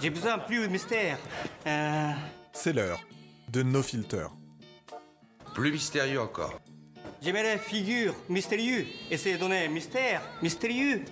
J'ai besoin plus de mystère. Euh, C'est l'heure de No Filter. Plus mystérieux encore. J'aimais les figures mystérieux. Et c'est donner mystère mystérieux.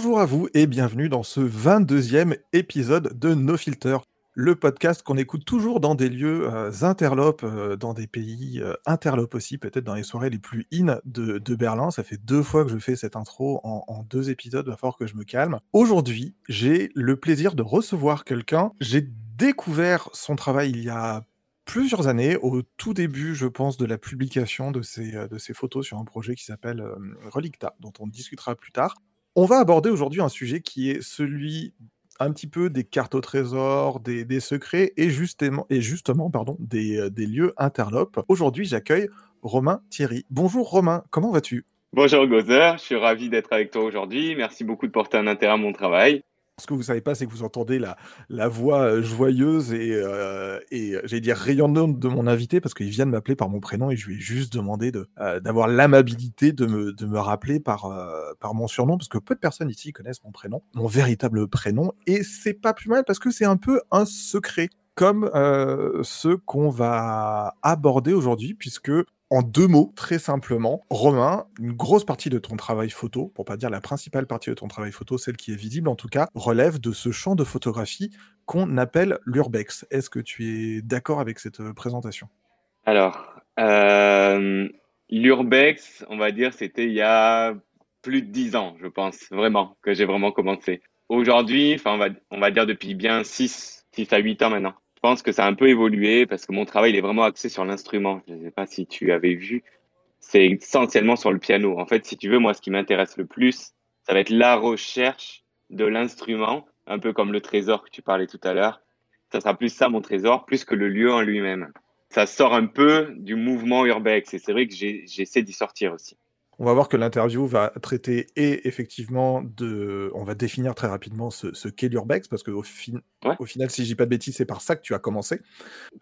Bonjour à vous et bienvenue dans ce 22e épisode de No Filter, le podcast qu'on écoute toujours dans des lieux euh, interlopes, euh, dans des pays euh, interlopes aussi, peut-être dans les soirées les plus in de, Berlin. Ça fait deux fois que je fais cette intro en, deux épisodes, il va falloir que je me calme. Aujourd'hui, j'ai le plaisir de recevoir quelqu'un. J'ai découvert son travail il y a plusieurs années, au tout début, je pense, de la publication de ces, euh, photos sur un projet qui s'appelle Relicta, dont on discutera plus tard. On va aborder aujourd'hui un sujet qui est celui un petit peu des cartes au trésor, des, secrets et justement, et justement des, euh, des lieux interlopes. Aujourd'hui, j'accueille Romain Thierry. Bonjour Romain, comment vas-tu? Bonjour Gozer, je suis ravi d'être avec toi aujourd'hui. Merci beaucoup de porter un intérêt à mon travail. Ce que vous savez pas, c'est que vous entendez la, la voix euh, joyeuse et, euh, et euh, j'allais dire rayonnante de mon invité parce qu'il vient de m'appeler par mon prénom et je lui ai juste demandé de, euh, d'avoir l'amabilité de me, de me rappeler par, euh, par mon surnom parce que peu de personnes ici connaissent mon prénom, mon véritable prénom et c'est pas plus mal parce que c'est un peu un secret comme euh, ceux qu'on va aborder aujourd'hui puisque en deux mots, très simplement, Romain, une grosse partie de ton travail photo, pour pas dire la principale partie de ton travail photo, celle qui est visible en tout cas, relève de ce champ de photographie qu'on appelle l'urbex. Est-ce que tu es d'accord avec cette euh, présentation? Alors, euh, l'urbex, on va dire, c'était il y a plus de dix ans, je pense, vraiment, que j'ai vraiment commencé. Aujourd'hui, on va, dire depuis bien 6, 6 à 8 ans maintenant. Je pense que ça a un peu évolué parce que mon travail il est vraiment axé sur l'instrument. Je ne sais pas si tu avais vu. C'est essentiellement sur le piano. En fait, si tu veux, moi, ce qui m'intéresse le plus, ça va être la recherche de l'instrument, un peu comme le trésor que tu parlais tout à l'heure. Ça sera plus ça, mon trésor, plus que le lieu en lui-même. Ça sort un peu du mouvement urbex et c'est vrai que j'essaie d'y sortir aussi. On va voir que l'interview va traiter et effectivement de... On va définir très rapidement ce, ce qu'est l'urbex, parce qu'au. Ouais. au final, si je dis pas de bêtises, c'est par ça que tu as commencé,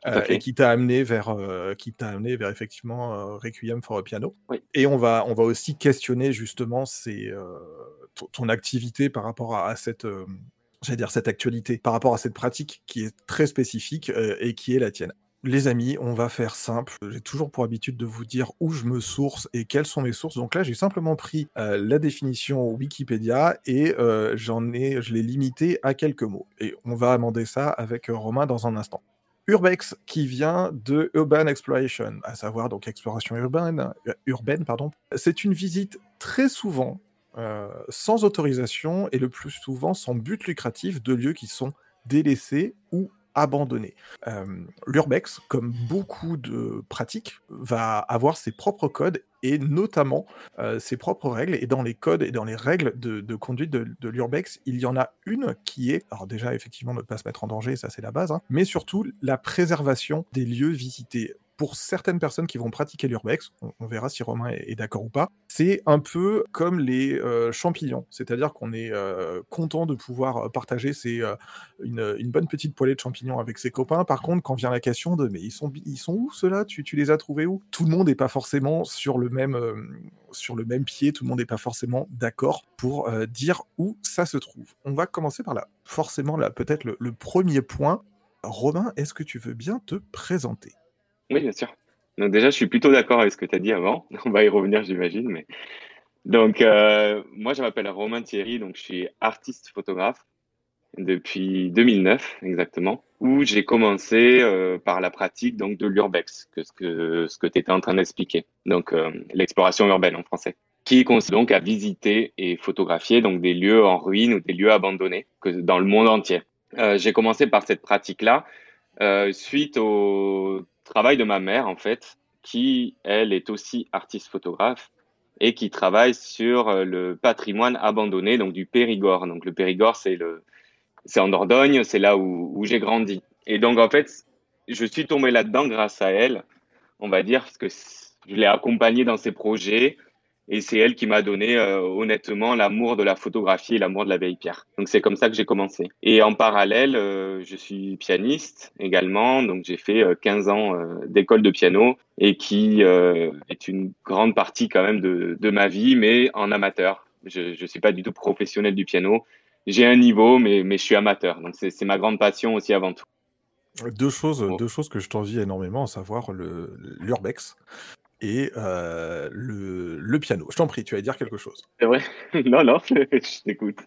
euh, et qui t'a amené vers, euh, qui t'a amené vers effectivement euh, Requiem for a Piano. Oui. Et on va, on va aussi questionner justement ces, ton, activité par rapport à, à cette, j'allais dire cette actualité, par rapport à cette pratique qui est très spécifique euh, et qui est la tienne. Les amis, on va faire simple. J'ai toujours pour habitude de vous dire où je me source et quelles sont mes sources. Donc là, j'ai simplement pris euh, la définition Wikipédia et euh, j'en ai, je l'ai limité à quelques mots. Et on va amender ça avec Romain dans un instant. Urbex, qui vient de Urban Exploration, à savoir donc exploration urbaine, euh, urbaine pardon. C'est une visite très souvent sans autorisation et le plus souvent sans but lucratif de lieux qui sont délaissés ou abandonnés. Euh, L'urbex, comme beaucoup de pratiques, va avoir ses propres codes et notamment euh, ses propres règles. Et dans les codes et dans les règles de, conduite de, de l'urbex, il y en a une qui est, alors déjà effectivement ne pas se mettre en danger, ça c'est la base, hein, mais surtout la préservation des lieux visités. Pour certaines personnes qui vont pratiquer l'urbex, on, verra si Romain est, d'accord ou pas, c'est un peu comme les euh, champignons, c'est-à-dire qu'on est, euh, content de pouvoir partager euh, une, une bonne petite poêlée de champignons avec ses copains. Par contre, quand vient la question de mais ils sont, où ceux-là? Tu, les as trouvés où? Tout le monde n'est pas forcément sur le même, pied, tout le monde n'est pas forcément d'accord pour dire où ça se trouve. On va commencer par là. Forcément, là, peut-être le premier point. Romain, est-ce que tu veux bien te présenter? Oui, bien sûr. Donc déjà, je suis plutôt d'accord avec ce que tu as dit avant. On va y revenir, j'imagine. Mais... Donc, euh, moi, je m'appelle Romain Thierry, donc je suis artiste photographe depuis 2009 exactement, où j'ai commencé euh, par la pratique donc de l'urbex, que ce que ce que tu étais en train d'expliquer. Donc euh, l'exploration urbaine en français, qui consiste donc à visiter et photographier donc des lieux en ruine ou des lieux abandonnés dans le monde entier. J'ai commencé par cette pratique-là suite au travail de ma mère en fait, qui elle est aussi artiste photographe et qui travaille sur euh, le patrimoine abandonné donc du Périgord. Donc le Périgord c'est le en Dordogne, c'est là où, où j'ai grandi. Et donc, en fait, je suis tombé là-dedans grâce à elle, on va dire, parce que je l'ai accompagnée dans ses projets. Et c'est elle qui m'a donné euh, honnêtement l'amour de la photographie et l'amour de la vieille pierre. Donc c'est comme ça que j'ai commencé. Et en parallèle, euh, je suis pianiste également. Donc j'ai fait 15 ans d'école de piano et qui est une grande partie quand même de, de ma vie, mais en amateur. Je ne suis pas du tout professionnel du piano. J'ai un niveau, mais, mais je suis amateur. Donc c'est ma grande passion aussi avant tout. Deux choses, deux choses que je t'envie énormément, à savoir l'urbex et euh, le, piano. Je t'en prie, tu vas dire quelque chose. C'est vrai? Non, non, je t'écoute.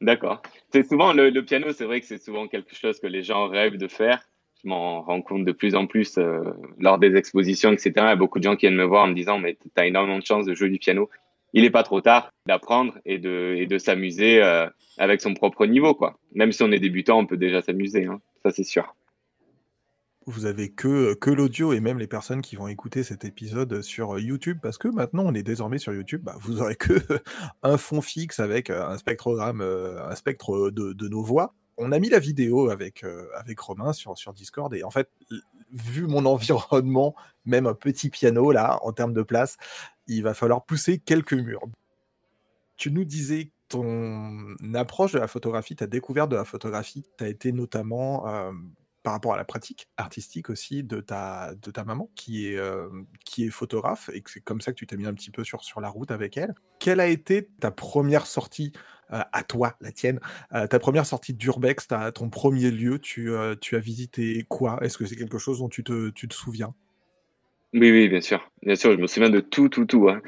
D'accord. C'est souvent le, piano, c'est vrai que c'est souvent quelque chose que les gens rêvent de faire. Je m'en rends compte de plus en plus euh, lors des expositions, etc. Il y a beaucoup de gens qui viennent me voir en me disant Mais tu as énormément de chance de jouer du piano. Il n'est pas trop tard d'apprendre et de, et de s'amuser euh, avec son propre niveau. quoi. Même si on est débutant, on peut déjà s'amuser. Hein. Ça, c'est sûr vous avez que, que l'audio et même les personnes qui vont écouter cet épisode sur YouTube, parce que maintenant on est désormais sur YouTube, bah, vous aurez que un fond fixe avec euh, un spectrogramme, euh, un spectre de, de, nos voix. On a mis la vidéo avec, euh, avec Romain sur, sur Discord et en fait, vu mon environnement, même un petit piano là, en termes de place, il va falloir pousser quelques murs. Tu nous disais ton approche de la photographie, ta découverte de la photographie, tu as été notamment par rapport à la pratique artistique aussi de ta, de ta maman, qui est, euh, qui est photographe, et que c'est comme ça que tu t'es mis un petit peu sur, sur la route avec elle. Quelle a été ta première sortie euh, à toi, la tienne, euh, ta première sortie d'Urbex, ton premier lieu, tu, tu as visité quoi? Est-ce que c'est quelque chose dont tu te, tu te souviens? Oui, oui, bien sûr. Bien sûr, je me souviens de tout, tout, tout. Hein.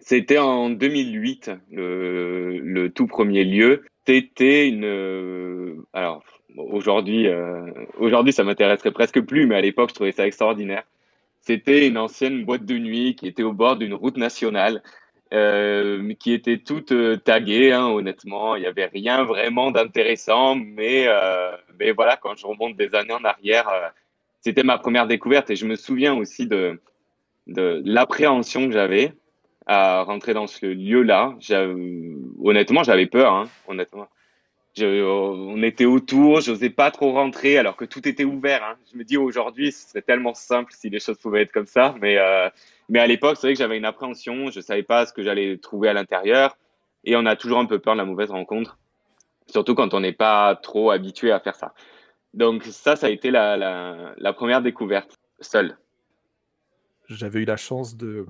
C'était en 2008, le, le, tout premier lieu. C'était une... alors, aujourd'hui, euh, aujourd'hui, ça m'intéresserait presque plus, mais à l'époque, je trouvais ça extraordinaire. C'était une ancienne boîte de nuit qui était au bord d'une route nationale, euh, qui était toute euh, taguée, hein, honnêtement. Il n'y avait rien vraiment d'intéressant, mais, euh, mais voilà, quand je remonte des années en arrière, c'était ma première découverte et je me souviens aussi de, de l'appréhension que j'avais à rentrer dans ce lieu-là. Honnêtement, j'avais peur, hein, honnêtement on était autour, je n'osais pas trop rentrer alors que tout était ouvert. Hein. Je me dis aujourd'hui, ce serait tellement simple si les choses pouvaient être comme ça. Mais, euh, à l'époque, c'est vrai que j'avais une appréhension, je ne savais pas ce que j'allais trouver à l'intérieur. Et on a toujours un peu peur de la mauvaise rencontre, surtout quand on n'est pas trop habitué à faire ça. Donc ça, ça a été la, première découverte, seule. J'avais eu la chance de,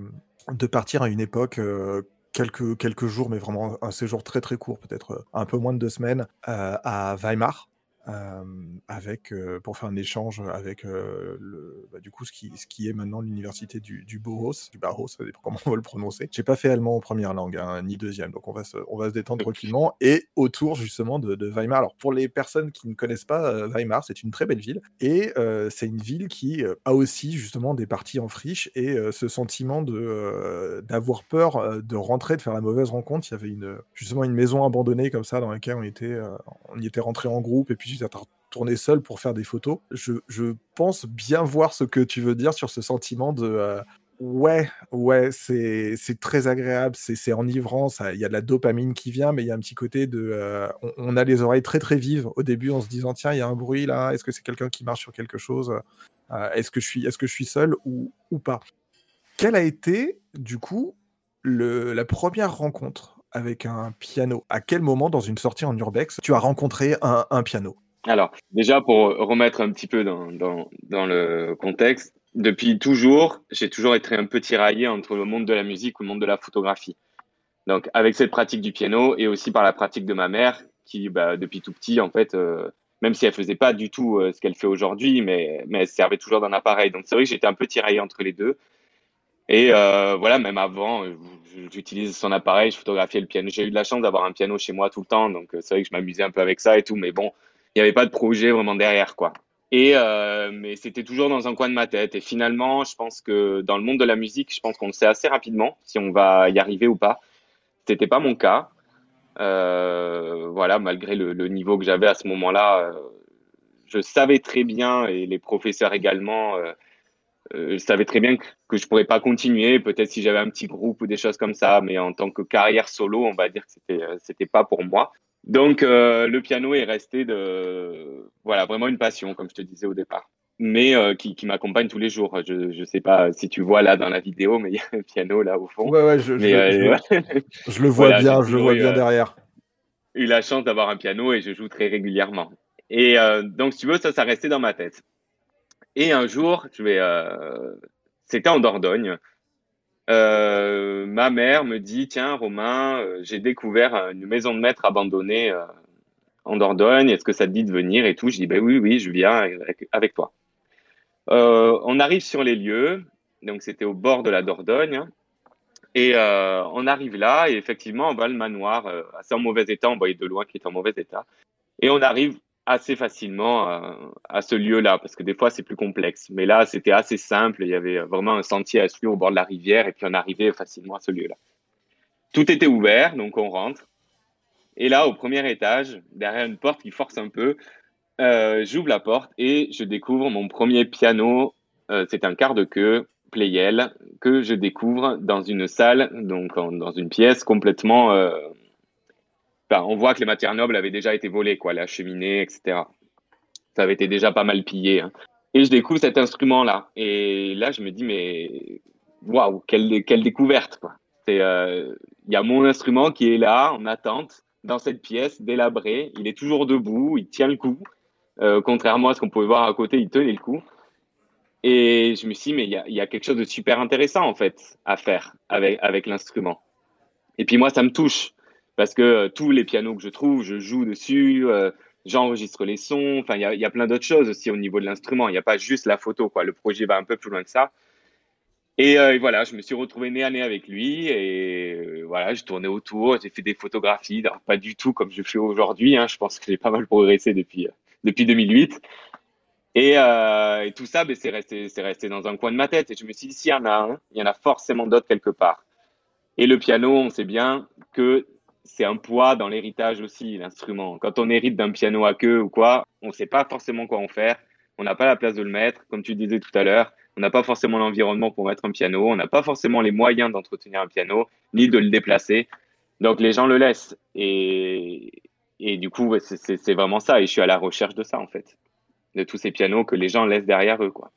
de partir à une époque euh, quelques, quelques jours, mais vraiment un séjour très très court, peut-être euh, un peu moins de deux semaines, euh, à Weimar. Avec, pour faire un échange avec le, bah, du coup ce qui, ce qui est maintenant l'université du, du Bauhaus, du ça dépend comment on va le prononcer. J'ai pas fait allemand en première langue, hein, ni deuxième, donc on va se, on va se détendre tranquillement. Et autour justement de, de, Weimar. Alors pour les personnes qui ne connaissent pas Weimar, c'est une très belle ville et c'est une ville qui a aussi justement des parties en friche et ce sentiment de d'avoir peur de rentrer, de faire la mauvaise rencontre. Il y avait une justement une maison abandonnée comme ça dans laquelle on était, on y était rentré en groupe et puis tourné seul pour faire des photos. Je, je, pense bien voir ce que tu veux dire sur ce sentiment de euh, ouais, ouais, c'est très agréable, c'est enivrant, il y a de la dopamine qui vient, mais il y a un petit côté de. Euh, on, a les oreilles très très vives au début en se disant tiens, il y a un bruit là, est-ce que c'est quelqu'un qui marche sur quelque chose euh, Est-ce que, je suis, est -ce que je suis seul ou, ou pas? Quelle a été, du coup, le, la première rencontre avec un piano À quel moment, dans une sortie en urbex, tu as rencontré un, piano? Alors, déjà, pour remettre un petit peu dans, le contexte, depuis toujours, j'ai toujours été un peu tiraillé entre le monde de la musique ou le monde de la photographie. Donc, avec cette pratique du piano et aussi par la pratique de ma mère, qui, bah, depuis tout petit, en fait, euh, même si elle faisait pas du tout euh, ce qu'elle fait aujourd'hui, mais, mais elle servait toujours d'un appareil. Donc, c'est vrai que j'étais un peu tiraillé entre les deux. Et euh, voilà, même avant, j'utilise son appareil, je photographiais le piano. J'ai eu de la chance d'avoir un piano chez moi tout le temps, donc euh, c'est vrai que je m'amusais un peu avec ça et tout, mais bon, il n'y avait pas de projet vraiment derrière, quoi. Et euh, mais c'était toujours dans un coin de ma tête. Et finalement, je pense que dans le monde de la musique, je pense qu'on le sait assez rapidement si on va y arriver ou pas. C'était pas mon cas. Euh, voilà, malgré le, niveau que j'avais à ce moment-là, je savais très bien et les professeurs également je savais très bien que, que je pourrais pas continuer, peut-être si j'avais un petit groupe ou des choses comme ça, mais en tant que carrière solo, on va dire que c'était euh, c'était pas pour moi. Donc euh, le piano est resté de voilà vraiment une passion, comme je te disais au départ. mais euh, qui, qui m'accompagne tous les jours. Je ne sais pas si tu vois là dans la vidéo, mais il y a un piano là au fond. Ouais, ouais, je, Mais, je- euh, je- je le vois Voilà, bien, je le vois eu, bien euh, derrière. eu la chance d'avoir un piano et je joue très régulièrement. Et euh, donc, si tu veux, ça, ça restait dans ma tête. Et un jour, euh, c'était en Dordogne. Euh, ma mère me dit, tiens, Romain, euh, j'ai découvert une maison de maître abandonnée en Dordogne. Est-ce que ça te dit de venir et tout? Je dis, ben oui, oui, je viens avec, toi. On arrive sur les lieux. Donc, c'était au bord de la Dordogne. Et on arrive là, et effectivement, on voit le manoir assez en mauvais état, on voyait de loin qu'il était en mauvais état. Et on arrive assez facilement euh, à ce lieu-là, parce que des fois, c'est plus complexe. Mais là, c'était assez simple, il y avait vraiment un sentier à suivre au bord de la rivière, et puis on arrivait facilement à ce lieu-là. Tout était ouvert, donc on rentre. Et là, au premier étage, derrière une porte qui force un peu, euh, j'ouvre la porte et je découvre mon premier piano. Euh, c'est un quart de queue Playel que je découvre dans une salle, donc dans une pièce complètement. On voit que les matières nobles avaient déjà été volées, quoi, la cheminée, etc. Ça avait été déjà pas mal pillé. hein. Et je découvre cet instrument-là. Et là, je me dis, mais waouh, quelle, quelle découverte, quoi. Euh, Il y a mon instrument qui est là, en attente, dans cette pièce, délabrée. Il est toujours debout, il tient le coup. Euh, contrairement à ce qu'on pouvait voir à côté, il tenait le coup. Et je me suis dit, mais il y a, y a quelque chose de super intéressant, en fait, à faire avec, avec l'instrument. Et puis moi, ça me touche, parce que euh, tous les pianos que je trouve, je joue dessus, euh, j'enregistre les sons, enfin, il y a, plein d'autres choses aussi au niveau de l'instrument. Il n'y a pas juste la photo, quoi. Le projet va un peu plus loin que ça. Et, euh, voilà, je me suis retrouvé nez à nez avec lui, et voilà, j'ai tourné autour, j'ai fait des photographies, pas du tout comme je fais aujourd'hui, hein. je pense que j'ai pas mal progressé depuis, depuis 2008. Et, euh, et tout ça, ben, c'est resté, c'est resté dans un coin de ma tête. Et je me suis dit, s'il y en a un, il y en a forcément d'autres quelque part. Et le piano, on sait bien que c'est un poids dans l'héritage aussi, l'instrument. Quand on hérite d'un piano à queue ou quoi, on ne sait pas forcément quoi en faire. On n'a pas la place de le mettre, comme tu disais tout à l'heure. On n'a pas forcément l'environnement pour mettre un piano. On n'a pas forcément les moyens d'entretenir un piano, ni de le déplacer. Donc les gens le laissent. Et, et du coup, c'est vraiment ça. Et je suis à la recherche de ça, en fait. De tous ces pianos que les gens laissent derrière eux, quoi.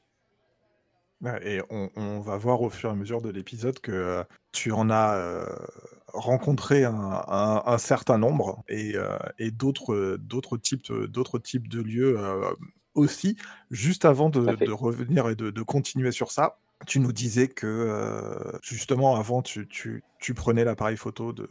Ouais, Et on, on va voir au fur et à mesure de l'épisode que euh, tu en as euh, rencontré un, un- un certain nombre et, euh, et d'autres d'autres types, d'autres types de lieux euh, aussi. Juste avant de, revenir et de, de continuer sur ça, tu nous disais que justement avant tu, tu, tu prenais l'appareil photo de,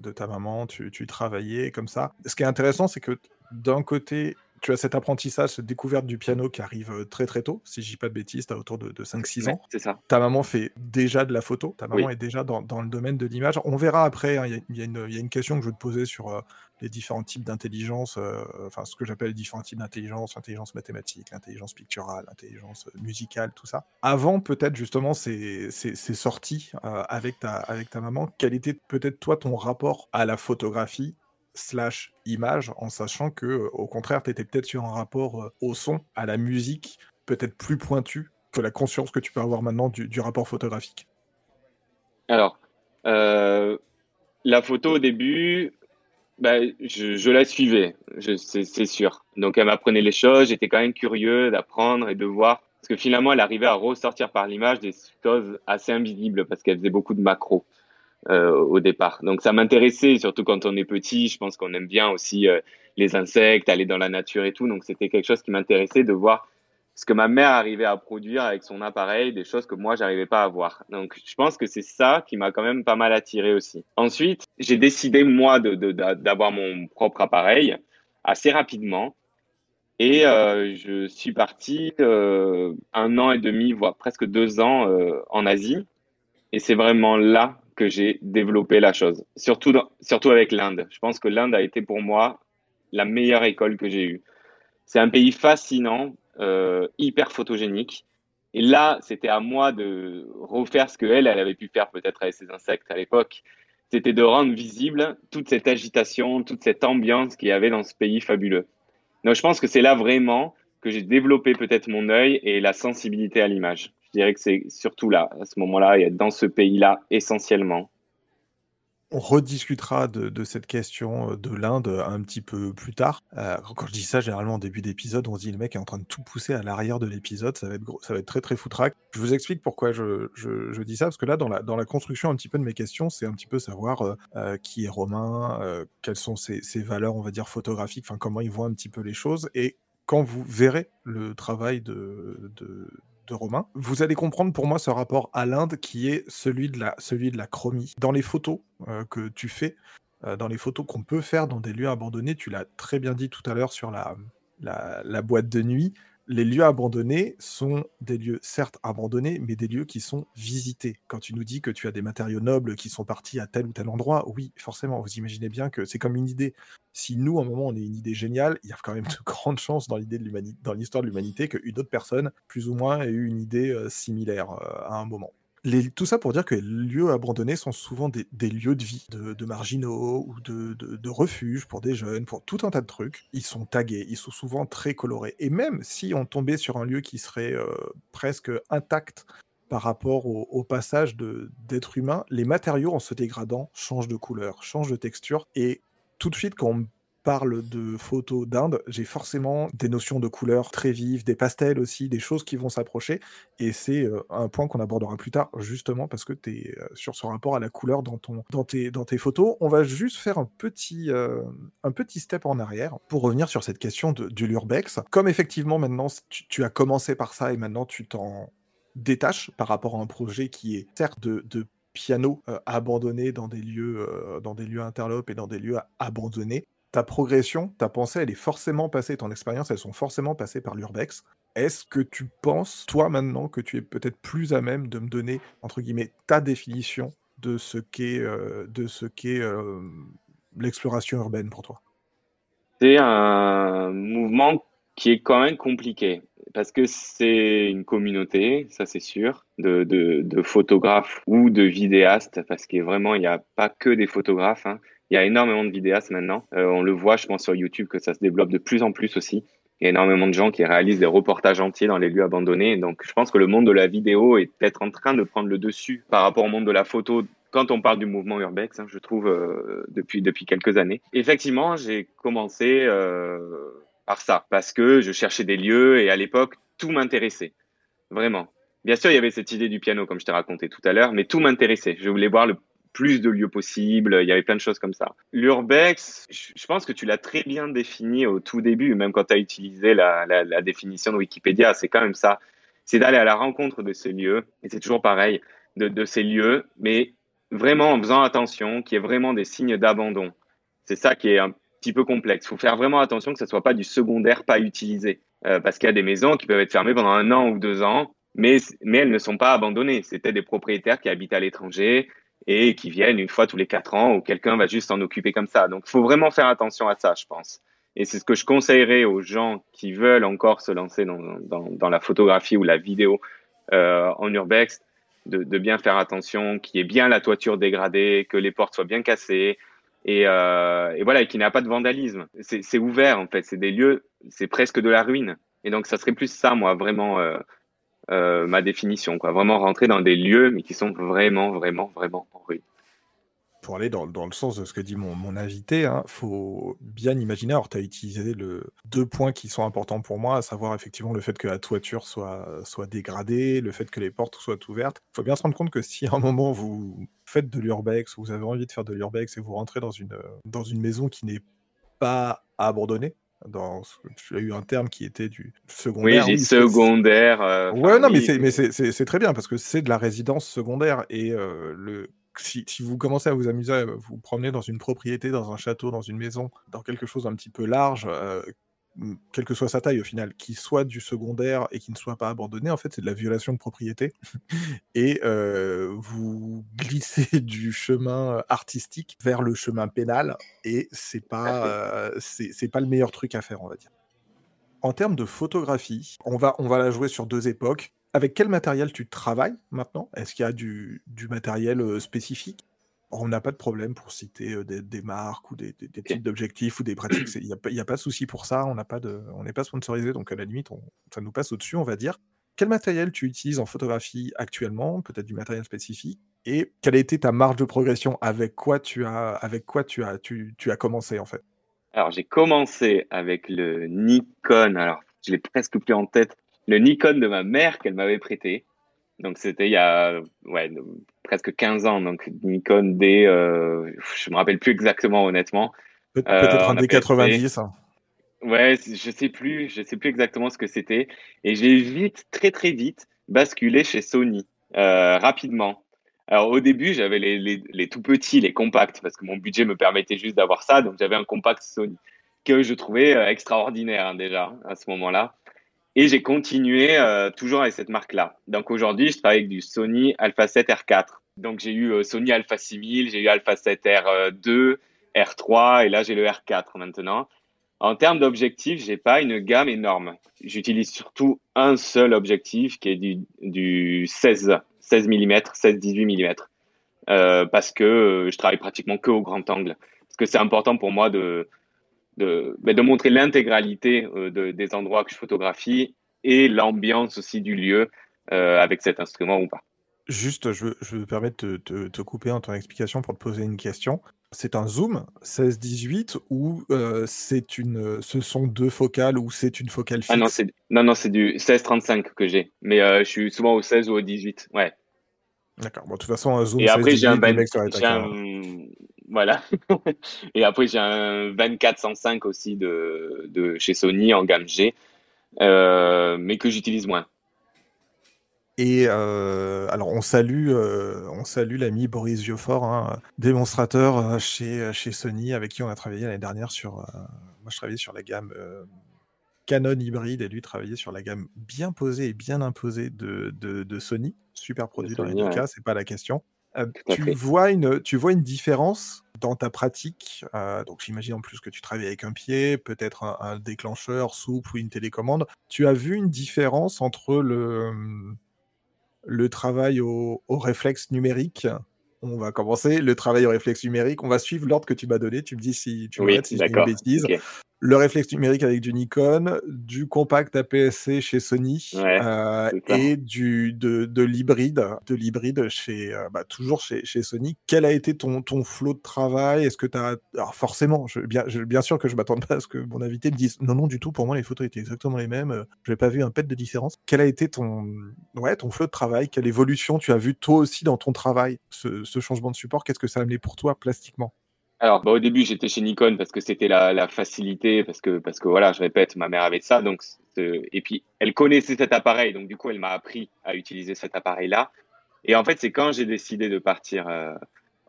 de ta maman, tu, tu travaillais comme ça. Ce qui est intéressant, c'est que d'un côté, tu as cet apprentissage, cette découverte du piano qui arrive euh, très très tôt. Si je dis pas de bêtises, tu as autour de, de 5-6 Ouais, ans. c'est ça. Ta maman fait déjà de la photo, ta maman Oui. est déjà dans, dans le domaine de l'image. On verra après, hein, il y, a- il y y a une question que je veux te poser sur euh, les différents types d'intelligence, euh, enfin ce que j'appelle les différents types d'intelligence, l'intelligence mathématique, l'intelligence picturale, l'intelligence musicale, tout ça. Avant peut-être justement ces, ces, ces sorties euh, avec, ta, avec ta maman, quel était peut-être toi ton rapport à la photographie slash image, en sachant que euh, au contraire, tu étais peut-être sur un rapport euh, au son, à la musique, peut-être plus pointu que la conscience que tu peux avoir maintenant du, du rapport photographique. Alors, euh, la photo au début, bah, je, je la suivais, c'est sûr. Donc, elle m'apprenait les choses, j'étais quand même curieux d'apprendre et de voir. Parce que finalement, elle arrivait à ressortir par l'image des choses assez invisibles parce qu'elle faisait beaucoup de macros euh, au départ. Donc, ça m'intéressait, surtout quand on est petit. Je pense qu'on aime bien aussi euh, les insectes, aller dans la nature et tout. Donc, c'était quelque chose qui m'intéressait de voir ce que ma mère arrivait à produire avec son appareil, des choses que moi, j'arrivais pas à voir. Donc, je pense que c'est ça qui m'a quand même pas mal attiré aussi. Ensuite, j'ai décidé, moi, de, de- d'a- d'avoir mon propre appareil assez rapidement. Et euh, je suis parti un an et demi, voire presque deux ans en Asie. Et c'est vraiment là que j'ai développé la chose, surtout, surtout avec l'Inde. Je pense que l'Inde a été pour moi la meilleure école que j'ai eue. C'est un pays fascinant, euh, hyper photogénique. Et là, c'était à moi de refaire ce qu'elle, elle avait pu faire peut-être avec ses insectes à l'époque. C'était de rendre visible toute cette agitation, toute cette ambiance qu'il y avait dans ce pays fabuleux. Donc, je pense que c'est là vraiment que j'ai développé peut-être mon œil et la sensibilité à l'image. Je dirais que c'est surtout là, à ce moment-là, et dans ce pays-là, essentiellement. On rediscutera de, cette question euh, de l'Inde un petit peu plus tard. Euh, quand je dis ça, généralement, au début d'épisode, on se dit le mec est en train de tout pousser à l'arrière de l'épisode, ça, va être très très foutraque. Je vous explique pourquoi je, dis ça, parce que là, dans la, construction un petit peu de mes questions, c'est un petit peu savoir euh, qui est Romain, quelles sont ses, valeurs, on va dire, photographiques, comment il voit un petit peu les choses. Et quand vous verrez le travail de, de Romain, vous allez comprendre pour moi ce rapport à l'Inde qui est celui de la, celui de la chromie. Dans les photos euh, que tu fais, euh, dans les photos qu'on peut faire dans des lieux abandonnés, tu l'as très bien dit tout à l'heure sur la, la, la boîte de nuit, les lieux abandonnés sont des lieux certes abandonnés, mais des lieux qui sont visités. Quand tu nous dis que tu as des matériaux nobles qui sont partis à tel ou tel endroit, oui, forcément, vous imaginez bien que c'est comme une idée. Si nous, à un moment, on est une idée géniale, il y a quand même de grandes chances dans l'idée de l'humanité, dans l'histoire de l'humanité, qu'une autre personne, plus ou moins, ait eu une idée euh, similaire euh, à un moment. Tout ça pour dire que les lieux abandonnés sont souvent des, lieux de vie, de, marginaux ou de, de, refuges pour des jeunes, pour tout un tas de trucs. Ils sont tagués, ils sont souvent très colorés. Et même si on tombait sur un lieu qui serait euh, presque intact par rapport au, au passage d'êtres humains, les matériaux en se dégradant changent de couleur, changent de texture. Et tout de suite, quand on parle de photos d'Inde, j'ai forcément des notions de couleurs très vives, des pastels aussi, des choses qui vont s'approcher. Et c'est euh, un point qu'on abordera plus tard, justement parce que tu es sur ce rapport à la couleur dans, ton, dans, tes, dans tes photos. On va juste faire un petit, euh, un petit step en arrière pour revenir sur cette question de, Lurbex. Comme effectivement maintenant, tu, as commencé par ça et maintenant tu t'en détaches par rapport à un projet qui est certes de, de piano euh, abandonné dans des lieux, euh, dans des lieux interlopes et dans des lieux abandonnés. Ta progression, ta pensée, elle est forcément passée, ton expérience, elles sont forcément passées par l'urbex. Est-ce que tu penses, toi maintenant, que tu es peut-être plus à même de me donner, entre guillemets, ta définition de ce qu'est euh, euh, l'exploration urbaine pour toi? C'est un mouvement qui est quand même compliqué parce que c'est une communauté, ça c'est sûr, de, de, de photographes ou de vidéastes, parce que vraiment, il n'y a pas que des photographes. hein. Il y a énormément de vidéastes maintenant. Euh, on le voit, je pense, sur YouTube que ça se développe de plus en plus aussi. Il y a énormément de gens qui réalisent des reportages entiers dans les lieux abandonnés. Donc, je pense que le monde de la vidéo est peut-être en train de prendre le dessus par rapport au monde de la photo quand on parle du mouvement urbex, hein, je trouve, euh, depuis, depuis quelques années. Effectivement, j'ai commencé euh, par ça, parce que je cherchais des lieux et à l'époque, tout m'intéressait. Vraiment. Bien sûr, il y avait cette idée du piano, comme je t'ai raconté tout à l'heure, mais tout m'intéressait. Je voulais voir le plus de lieux possible. Il y avait plein de choses comme ça. L'urbex, je pense que tu l'as très bien défini au tout début, même quand tu as utilisé la, définition de Wikipédia. C'est quand même ça. C'est d'aller à la rencontre de ces lieux. Et c'est toujours pareil, de, ces lieux, mais vraiment en faisant attention qu'il y ait vraiment des signes d'abandon. C'est ça qui est un petit peu complexe. Il faut faire vraiment attention que ce soit pas du secondaire pas utilisé. Euh, parce qu'il y a des maisons qui peuvent être fermées pendant un an ou deux ans, mais, mais elles ne sont pas abandonnées. C'était des propriétaires qui habitent à l'étranger et qui viennent une fois tous les quatre ans ou quelqu'un va juste s'en occuper comme ça. Donc, il faut vraiment faire attention à ça, je pense. Et c'est ce que je conseillerais aux gens qui veulent encore se lancer dans, la photographie ou la vidéo euh, en urbex, de, bien faire attention, qu'il y ait bien la toiture dégradée, que les portes soient bien cassées, et, euh, voilà, et qu'il n'y a pas de vandalisme. C'est c'est ouvert en fait, c'est des lieux, c'est presque de la ruine. Et donc ça serait plus ça, moi, vraiment euh, euh, ma définition, quoi. Vraiment rentrer dans des lieux, mais qui sont vraiment, vraiment, vraiment en ruine. Pour aller dans, dans le sens de ce que dit mon, mon invité, il faut bien imaginer, alors tu as utilisé deux points qui sont importants pour moi, à savoir effectivement le fait que la toiture soit, soit dégradée, le fait que les portes soient ouvertes. Il faut bien se rendre compte que si à un moment vous faites de l'urbex, ou vous avez envie de faire de l'urbex et vous rentrez dans une, dans une maison qui n'est pas abandonnée, dans, tu as eu un terme qui était du Oui, secondaire. c'est- secondaire. euh, Ouais, non, mais oui, c'est mais c'est- très bien parce que c'est de la résidence secondaire et euh, le si, si vous commencez à vous amuser, à vous promener dans une propriété, dans un château, dans une maison, dans quelque chose d'un petit peu large, euh, quelle que soit sa taille au final, qui soit du secondaire et qui ne soit pas abandonné, en fait, c'est de la violation de propriété. et euh, vous glissez du chemin artistique vers le chemin pénal et c'est pas, euh, c'est pas le meilleur truc à faire, on va dire. En termes de photographie, on va, on va la jouer sur deux époques. Avec quel matériel tu travailles maintenant? Est-ce qu'il y a du, du matériel euh, spécifique? On n'a pas de problème pour citer des, des marques ou des, des- des types d'objectifs ou des pratiques. Il n'y a, a pas de souci pour ça. On n'a pas de, on n'est pas sponsorisé, donc à la limite, on- ça nous passe au-dessus, on va dire. Quel matériel tu utilises en photographie actuellement Peut-être du matériel spécifique Et quelle a été ta marge de progression? Avec quoi tu as, avec quoi tu as, tu, tu as commencé en fait? Alors j'ai commencé avec le Nikon. Alors je l'ai presque plus en tête. Le Nikon de ma mère qu'elle m'avait prêté. Donc c'était il y a ouais, presque 15 ans. Donc Nikon D, euh, je me rappelle plus exactement honnêtement. Pe Peut-être un D90. Hein. Ouais, je sais plus, je sais plus exactement ce que c'était. Et j'ai vite, très très vite, basculé chez Sony euh, rapidement. Alors au début, j'avais les, les, les, tout petits, les compacts, parce que mon budget me permettait juste d'avoir ça. Donc j'avais un compact Sony que je trouvais euh, extraordinaire hein, déjà à ce moment-là. Et j'ai continué euh, toujours avec cette marque-là. Donc aujourd'hui, je travaille avec du Sony Alpha 7 R4. Donc j'ai eu euh, Sony Alpha 6000, j'ai eu Alpha 7 R2, R3 et là j'ai le R4 maintenant. En termes d'objectifs, j'ai pas une gamme énorme. J'utilise surtout un seul objectif qui est du, du 16, 16 mm, 16-18 mm. Euh, parce que je travaille pratiquement que au grand angle. Parce que c'est important pour moi de, de, ben, de montrer l'intégralité euh, de, des endroits que je photographie et l'ambiance aussi du lieu euh, avec cet instrument ou pas. Juste, je, je me permets de te, te, couper en ton explication pour te poser une question. C'est un zoom 16-18 ou euh, c'est une, ce sont deux focales ou c'est une focale fixe Ah non, c'est, non, non, c'est du 16-35 que j'ai. Mais je suis souvent au 16 ou au 18. Ouais. D'accord. Bon, de toute façon, un zoom Et après, j'ai un, ben, j'ai un, voilà. et après, j'ai un 2405 aussi de, de chez Sony en gamme G, euh, mais que j'utilise moins. Et euh, alors, on salue, euh, on salue l'ami Boris Vieux-Fort, hein, démonstrateur chez, chez Sony, avec qui on a travaillé l'année dernière sur. Moi, je travaillais sur la gamme Canon hybride et lui travaillait sur la gamme bien posée et bien imposée de, de, de Sony. Super produit dans les deux cas, c'est pas la question. Euh, tu, vois une, tu vois une différence dans ta pratique euh, Donc j'imagine en plus que tu travailles avec un pied, peut-être un, un, déclencheur souple ou une télécommande. Tu as vu une différence entre le, le travail au, au réflexe numérique? On va commencer le travail au réflexe numérique. On va suivre l'ordre que tu m'as donné. Tu me dis si tu oui, si je dis une bêtise. Okay le réflexe numérique avec du Nikon, du compact APS-C chez Sony ouais, euh, et du de, de l'hybride, de l'hybride chez euh, bah, toujours chez, chez Sony. Quel a été ton ton flot de travail? Est-ce que tu as alors forcément, je, bien je, bien sûr que je m'attends pas à ce que mon invité me dise non non du tout. Pour moi, les photos étaient exactement les mêmes. Je n'ai pas vu un pet de différence. Quel a été ton ouais ton flot de travail? Quelle évolution tu as vu toi aussi dans ton travail ce, ce changement de support? Qu'est-ce que ça a amené pour toi plastiquement? Alors, bah, au début, j'étais chez Nikon parce que c'était la, la, facilité, parce que, parce que voilà, je répète, ma mère avait ça. Donc, et puis, elle connaissait cet appareil. Donc, du coup, elle m'a appris à utiliser cet appareil-là. Et en fait, c'est quand j'ai décidé de partir euh,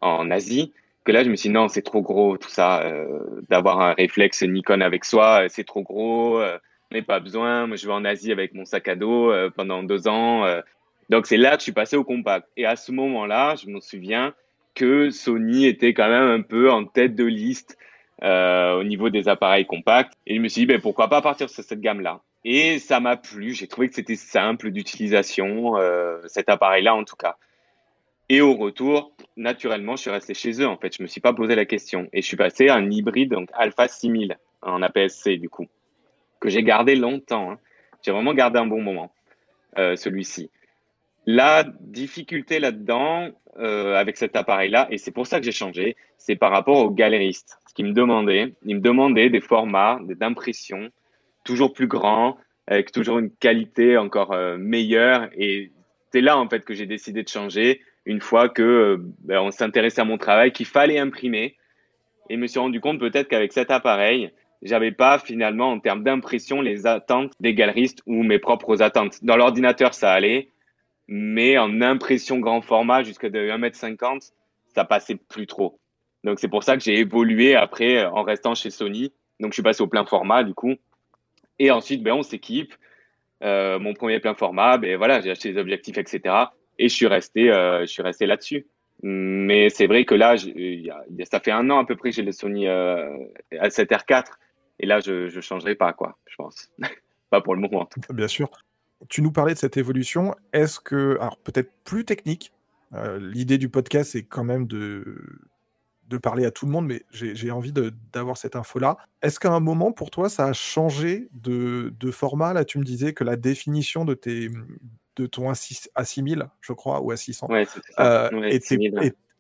en Asie que là, je me suis dit, non, c'est trop gros, tout ça, euh, d'avoir un réflexe Nikon avec soi, euh, c'est trop gros, euh, mais pas besoin. Moi, je vais en Asie avec mon sac à dos pendant deux ans. Donc, c'est là que je suis passé au compact. Et à ce moment-là, je me souviens, que Sony était quand même un peu en tête de liste euh, au niveau des appareils compacts. Et je me suis dit, ben, pourquoi pas partir sur cette gamme-là? Et ça m'a plu. J'ai trouvé que c'était simple d'utilisation, euh, cet appareil-là en tout cas. Et au retour, naturellement, je suis resté chez eux. En fait, je me suis pas posé la question. Et je suis passé à un hybride, donc Alpha 6000 en APS-C du coup, que j'ai gardé longtemps. Hein. J'ai vraiment gardé un bon moment, euh, celui-ci. La difficulté là-dedans, euh, avec cet appareil-là, et c'est pour ça que j'ai changé, c'est par rapport aux galéristes. Ce qu'ils me demandaient, ils me demandaient des formats d'impression toujours plus grands, avec toujours une qualité encore euh, meilleure. Et c'est là, en fait, que j'ai décidé de changer une fois que euh, ben, on s'intéressait à mon travail, qu'il fallait imprimer. Et je me suis rendu compte peut-être qu'avec cet appareil, j'avais pas finalement en termes d'impression les attentes des galeristes ou mes propres attentes. Dans l'ordinateur, ça allait mais en impression grand format jusqu'à 1m50, ça passait plus trop. Donc c'est pour ça que j'ai évolué après en restant chez Sony. Donc je suis passé au plein format du coup. Et ensuite, ben, on s'équipe. Euh, mon premier plein format, ben voilà, j'ai acheté des objectifs, etc. Et je suis resté, euh, je suis resté là-dessus. Mais c'est vrai que là, y a, ça fait un an à peu près que j'ai le Sony euh, A7R4. Et là, je ne changerai pas, quoi, je pense. pas pour le moment. Bien sûr tu nous parlais de cette évolution. Est-ce que, alors peut-être plus technique, euh, l'idée du podcast c'est quand même de, de parler à tout le monde, mais j'ai envie d'avoir cette info-là. Est-ce qu'à un moment, pour toi, ça a changé de, de, format? Là, tu me disais que la définition de tes, de ton A6000, je crois, ou A600, ouais, ça. Euh, était,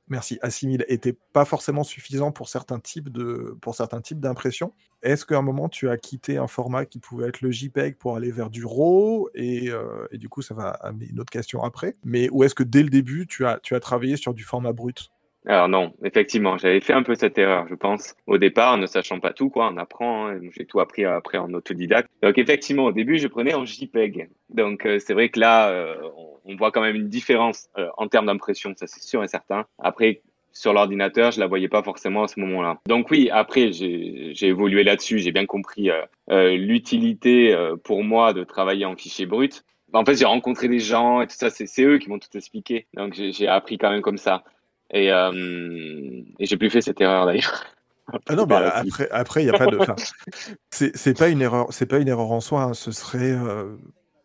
merci, A6000 était pas forcément suffisant pour certains types de, pour certains types d'impressions. Est-ce qu'à un moment tu as quitté un format qui pouvait être le JPEG pour aller vers du RAW et, euh, du coup ça va amener une autre question après? Mais ou est-ce que dès le début tu as travaillé sur du format brut? Alors non, effectivement, j'avais fait un peu cette erreur, je pense, au départ, ne sachant pas tout, quoi, on apprend, hein, j'ai tout appris après en autodidacte. Donc effectivement, au début, je prenais en JPEG. Donc euh, c'est vrai que là, euh, on, voit quand même une différence euh, en termes d'impression, ça c'est sûr et certain. Après, sur l'ordinateur, je la voyais pas forcément à ce moment-là. Donc oui, après, j'ai évolué là-dessus, j'ai bien compris l'utilité pour moi de travailler en fichier brut. En fait, j'ai rencontré des gens et tout ça, c'est eux qui m'ont tout expliqué. Donc j'ai appris quand même comme ça. Et, euh, et j'ai plus fait cette erreur d'ailleurs. Ah non, mais après, après, il n'y a pas de. c'est pas une erreur, c'est pas une erreur en soi. Hein. Ce serait, euh,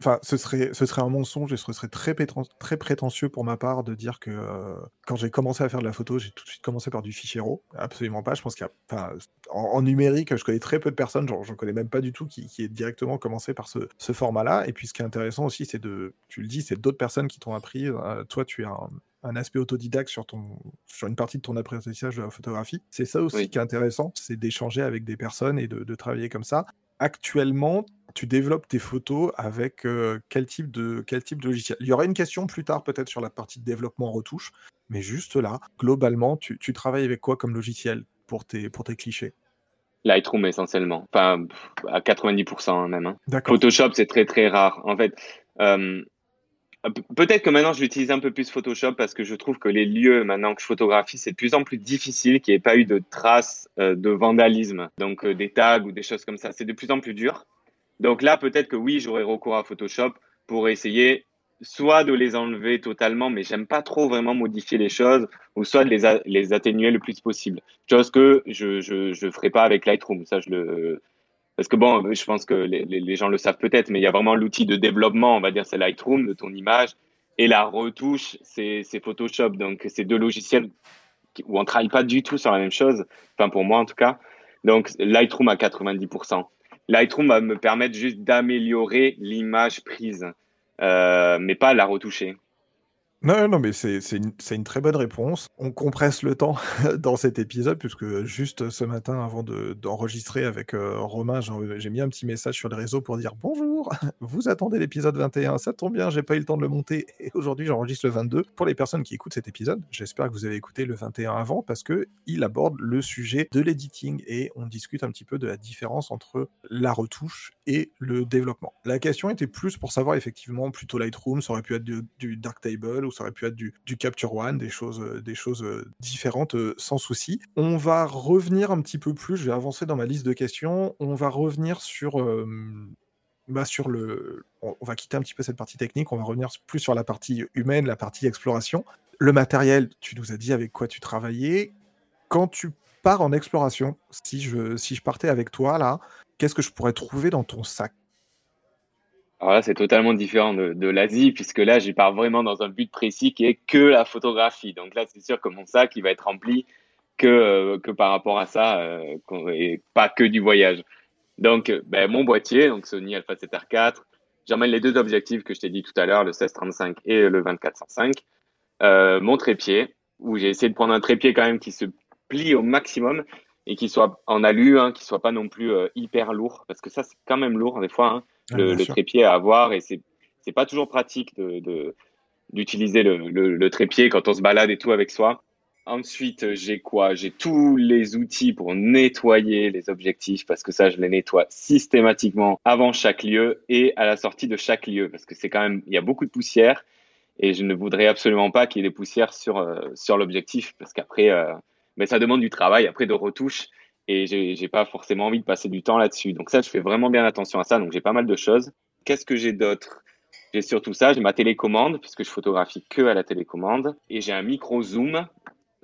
enfin, ce serait, ce serait un mensonge et ce serait très, très prétentieux pour ma part de dire que euh, quand j'ai commencé à faire de la photo, j'ai tout de suite commencé par du fichier RAW. Absolument pas. Je pense qu'il y a, en, numérique, je connais très peu de personnes, genre, j'en connais même pas du tout qui, qui est directement commencé par ce, ce format-là. Et puis, ce qui est intéressant aussi, c'est de, tu le dis, c'est d'autres personnes qui t'ont appris. toi, tu as un, un aspect autodidacte sur, ton, sur une partie de ton apprentissage de la photographie. C'est ça aussi qui est intéressant, c'est d'échanger avec des personnes et de, travailler comme ça. Actuellement, tu développes tes photos avec euh, quel, type de, quel type de logiciel? Il y aura une question plus tard peut-être sur la partie de développement retouche, mais juste là, globalement, tu, travailles avec quoi comme logiciel pour tes, pour tes clichés? Lightroom essentiellement, enfin à 90% même. Hein. Photoshop c'est très très rare. En fait, euh, peut-être que maintenant je l'utilise un peu plus Photoshop parce que je trouve que les lieux maintenant que je photographie, c'est de plus en plus difficile qu'il n'y ait pas eu de traces euh, de vandalisme, donc euh, des tags ou des choses comme ça. C'est de plus en plus dur. Donc là, peut-être que oui, j'aurais recours à Photoshop pour essayer soit de les enlever totalement, mais j'aime pas trop vraiment modifier les choses, ou soit de les, les atténuer le plus possible. Chose que je je ferai pas avec Lightroom. Ça, je le parce que bon, je pense que les, gens le savent peut-être, mais il y a vraiment l'outil de développement, on va dire, c'est Lightroom de ton image, et la retouche, c'est Photoshop. Donc, c'est deux logiciels où on ne travaille pas du tout sur la même chose, enfin pour moi en tout cas. Donc, Lightroom à 90%. Lightroom va me permettre juste d'améliorer l'image prise, euh, mais pas la retoucher. Non, non, mais c'est une, une très bonne réponse. On compresse le temps dans cet épisode, puisque juste ce matin, avant d'enregistrer avec euh, Romain, j'ai mis un petit message sur les réseaux pour dire bonjour, vous attendez l'épisode 21, ça tombe bien, j'ai pas eu le temps de le monter, et aujourd'hui j'enregistre le 22. Pour les personnes qui écoutent cet épisode, j'espère que vous avez écouté le 21 avant, parce que il aborde le sujet de l'editing, et on discute un petit peu de la différence entre la retouche et le développement. La question était plus pour savoir effectivement, plutôt Lightroom, ça aurait pu être du, du Darktable, ça aurait pu être du, Capture One, des choses, euh, euh, différentes euh, sans souci. On va revenir un petit peu plus, je vais avancer dans ma liste de questions, on va revenir sur... Bah sur le, on, va quitter un petit peu cette partie technique, on va revenir plus sur la partie humaine, la partie exploration. Le matériel, tu nous as dit avec quoi tu travaillais. Quand tu pars en exploration, si je, si je partais avec toi là, qu'est-ce que je pourrais trouver dans ton sac? Alors là, c'est totalement différent de, l'Asie, puisque là, j'y pars vraiment dans un but précis qui est que la photographie. Donc là, c'est sûr que mon sac, il va être rempli que, euh, que par rapport à ça, euh, et pas que du voyage. Donc, ben, mon boîtier, donc Sony Alpha 7R 4, j'emmène les deux objectifs que je t'ai dit tout à l'heure, le 16-35 et le 24-105. Euh, mon trépied, où j'ai essayé de prendre un trépied quand même qui se plie au maximum et qui soit en alu, hein, qui soit pas non plus euh, hyper lourd, parce que ça, c'est quand même lourd des fois. Hein le, trépied à avoir et c'est c'est pas toujours pratique de d'utiliser le, le, trépied quand on se balade et tout avec soi. Ensuite, j'ai quoi? J'ai tous les outils pour nettoyer les objectifs parce que ça, je les nettoie systématiquement avant chaque lieu et à la sortie de chaque lieu parce que c'est quand même il y a beaucoup de poussière et je ne voudrais absolument pas qu'il y ait des poussières sur euh, sur l'objectif parce qu'après, euh, mais ça demande du travail après de retouche et j'ai pas forcément envie de passer du temps là-dessus. Donc ça, je fais vraiment bien attention à ça. Donc j'ai pas mal de choses. Qu'est-ce que j'ai d'autre? J'ai surtout ça. J'ai ma télécommande puisque je photographie que à la télécommande et j'ai un micro zoom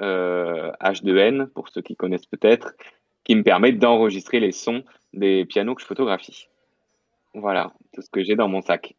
euh, H2N pour ceux qui connaissent peut-être, qui me permet d'enregistrer les sons des pianos que je photographie. Voilà, tout ce que j'ai dans mon sac.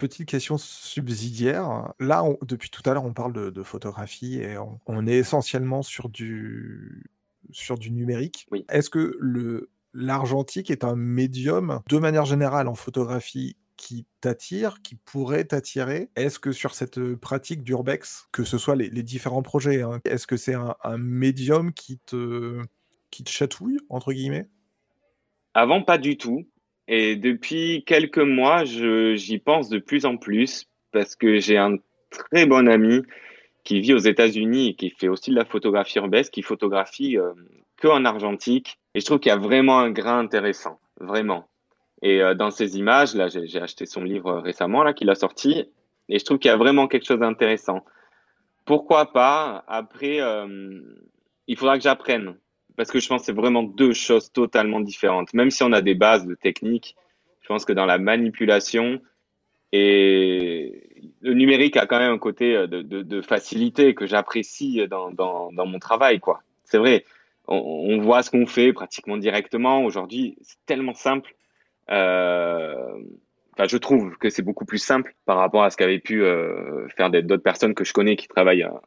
Petite question subsidiaire. Là, depuis tout à l'heure, on parle de, photographie et on, est essentiellement sur du, sur du numérique. Est-ce que le l'argentique est un médium, de manière générale en photographie, qui t'attire, qui pourrait t'attirer? Est-ce que sur cette pratique d'urbex, que ce soit les, différents projets, hein, est-ce que c'est un, médium qui te, qui te chatouille, entre guillemets? Avant, pas du tout. Et depuis quelques mois, j'y pense de plus en plus parce que j'ai un très bon ami qui vit aux États-Unis et qui fait aussi de la photographie urbesque, qui photographie euh, que en argentique. Et je trouve qu'il y a vraiment un grain intéressant, vraiment. Et euh, dans ces images, là, j'ai acheté son livre récemment, là, qu'il a sorti, et je trouve qu'il y a vraiment quelque chose d'intéressant. Pourquoi pas Après, euh, il faudra que j'apprenne, parce que je pense que c'est vraiment deux choses totalement différentes. Même si on a des bases de technique, je pense que dans la manipulation, et le numérique a quand même un côté euh, de, facilité que j'apprécie dans, mon travail. C'est vrai, on, voit ce qu'on fait pratiquement directement. Aujourd'hui, c'est tellement simple. Euh, je trouve que c'est beaucoup plus simple par rapport à ce qu'avaient pu euh, faire d'autres personnes que je connais qui travaillent en,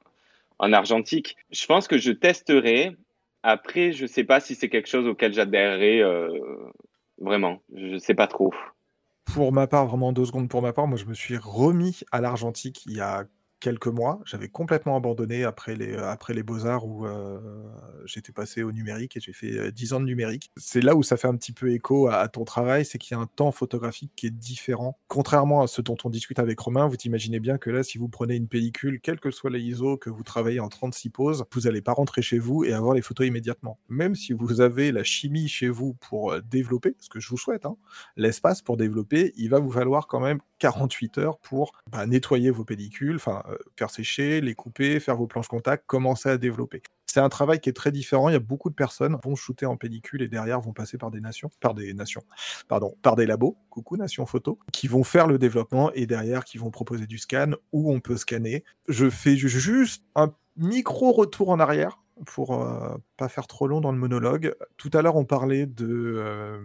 en argentique. Je pense que je testerai. Après, je sais pas si c'est quelque chose auquel j'adhérerai euh, vraiment. Je sais pas trop. Pour ma part, vraiment deux secondes pour ma part, moi je me suis remis à l'argentique il y a quelques mois. J'avais complètement abandonné après les, après les beaux-arts où euh, j'étais passé au numérique et j'ai fait 10 euh, ans de numérique. C'est là où ça fait un petit peu écho à, ton travail, c'est qu'il y a un temps photographique qui est différent. Contrairement à ce dont on discute avec Romain, vous imaginez bien que là, si vous prenez une pellicule, quel que soit l'ISO, que vous travaillez en 36 poses, vous n'allez pas rentrer chez vous et avoir les photos immédiatement. Même si vous avez la chimie chez vous pour euh, développer, ce que je vous souhaite, hein, l'espace pour développer, il va vous falloir quand même 48 heures pour bah, nettoyer vos pellicules, euh, faire sécher, les couper, faire vos planches contact, commencer à développer. C'est un travail qui est très différent. Il y a beaucoup de personnes qui vont shooter en pellicule et derrière vont passer par des nations, par des nations, pardon, par des labos, coucou Nation Photo, qui vont faire le développement et derrière qui vont proposer du scan où on peut scanner. Je fais juste un micro retour en arrière pour euh, pas faire trop long dans le monologue. Tout à l'heure, on parlait de euh,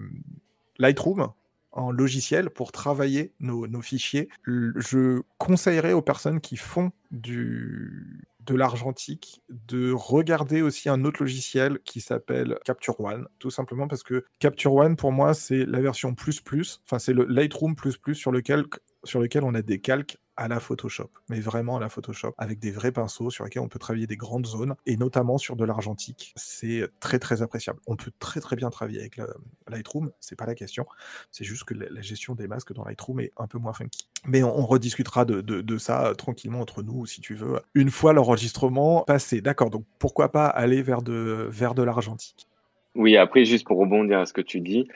Lightroom en logiciel pour travailler nos, fichiers. Je conseillerais aux personnes qui font du, de l'argentique de regarder aussi un autre logiciel qui s'appelle Capture One, tout simplement parce que Capture One, pour moi, c'est la version plus plus, enfin, c'est le Lightroom plus plus sur lequel, sur lequel on a des calques à la Photoshop, mais vraiment à la Photoshop, avec des vrais pinceaux sur lesquels on peut travailler des grandes zones, et notamment sur de l'argentique. C'est très très appréciable. On peut très très bien travailler avec Lightroom, c'est pas la question. C'est juste que la, gestion des masques dans Lightroom est un peu moins funky. Mais on, rediscutera de, de, ça euh, tranquillement entre nous, si tu veux, une fois l'enregistrement passé. D'accord, donc pourquoi pas aller vers de, vers de l'argentique? Oui, après, juste pour rebondir à ce que tu dis,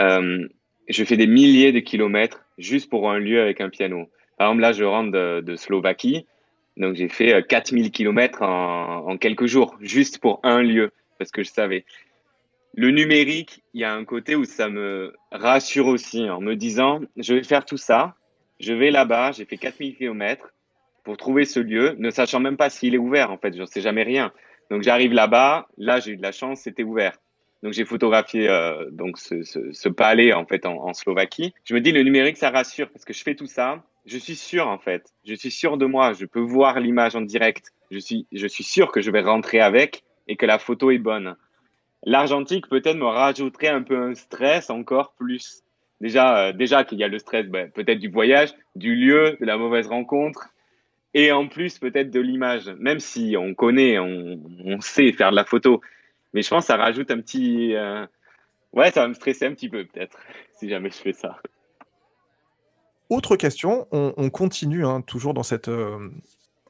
euh, je fais des milliers de kilomètres juste pour un lieu avec un piano. Par exemple, là, je rentre de, Slovaquie. Donc, j'ai fait 4000 euh, km en, quelques jours, juste pour un lieu, parce que je savais. Le numérique, il y a un côté où ça me rassure aussi en me disant, je vais faire tout ça, je vais là-bas, j'ai fait 4000 km pour trouver ce lieu, ne sachant même pas s'il est ouvert, en fait, je ne sais jamais rien. Donc, j'arrive là-bas, là, j'ai eu de la chance, c'était ouvert. Donc j'ai photographié euh, donc ce, palais en fait en, Slovaquie. Je me dis le numérique ça rassure parce que je fais tout ça, je suis sûr en fait. Je suis sûr de moi. Je peux voir l'image en direct. Je suis, je suis sûr que je vais rentrer avec et que la photo est bonne. L'argentique peut-être me rajouterait un peu un stress encore plus. Déjà, euh, déjà qu'il y a le stress ben, peut-être du voyage, du lieu, de la mauvaise rencontre, et en plus peut-être de l'image. Même si on connaît, on, on, sait faire de la photo, mais je pense que ça rajoute un petit. Euh, ouais, ça va me stresser un petit peu peut-être si jamais je fais ça. Autre question, on, continue hein, toujours dans cette, euh,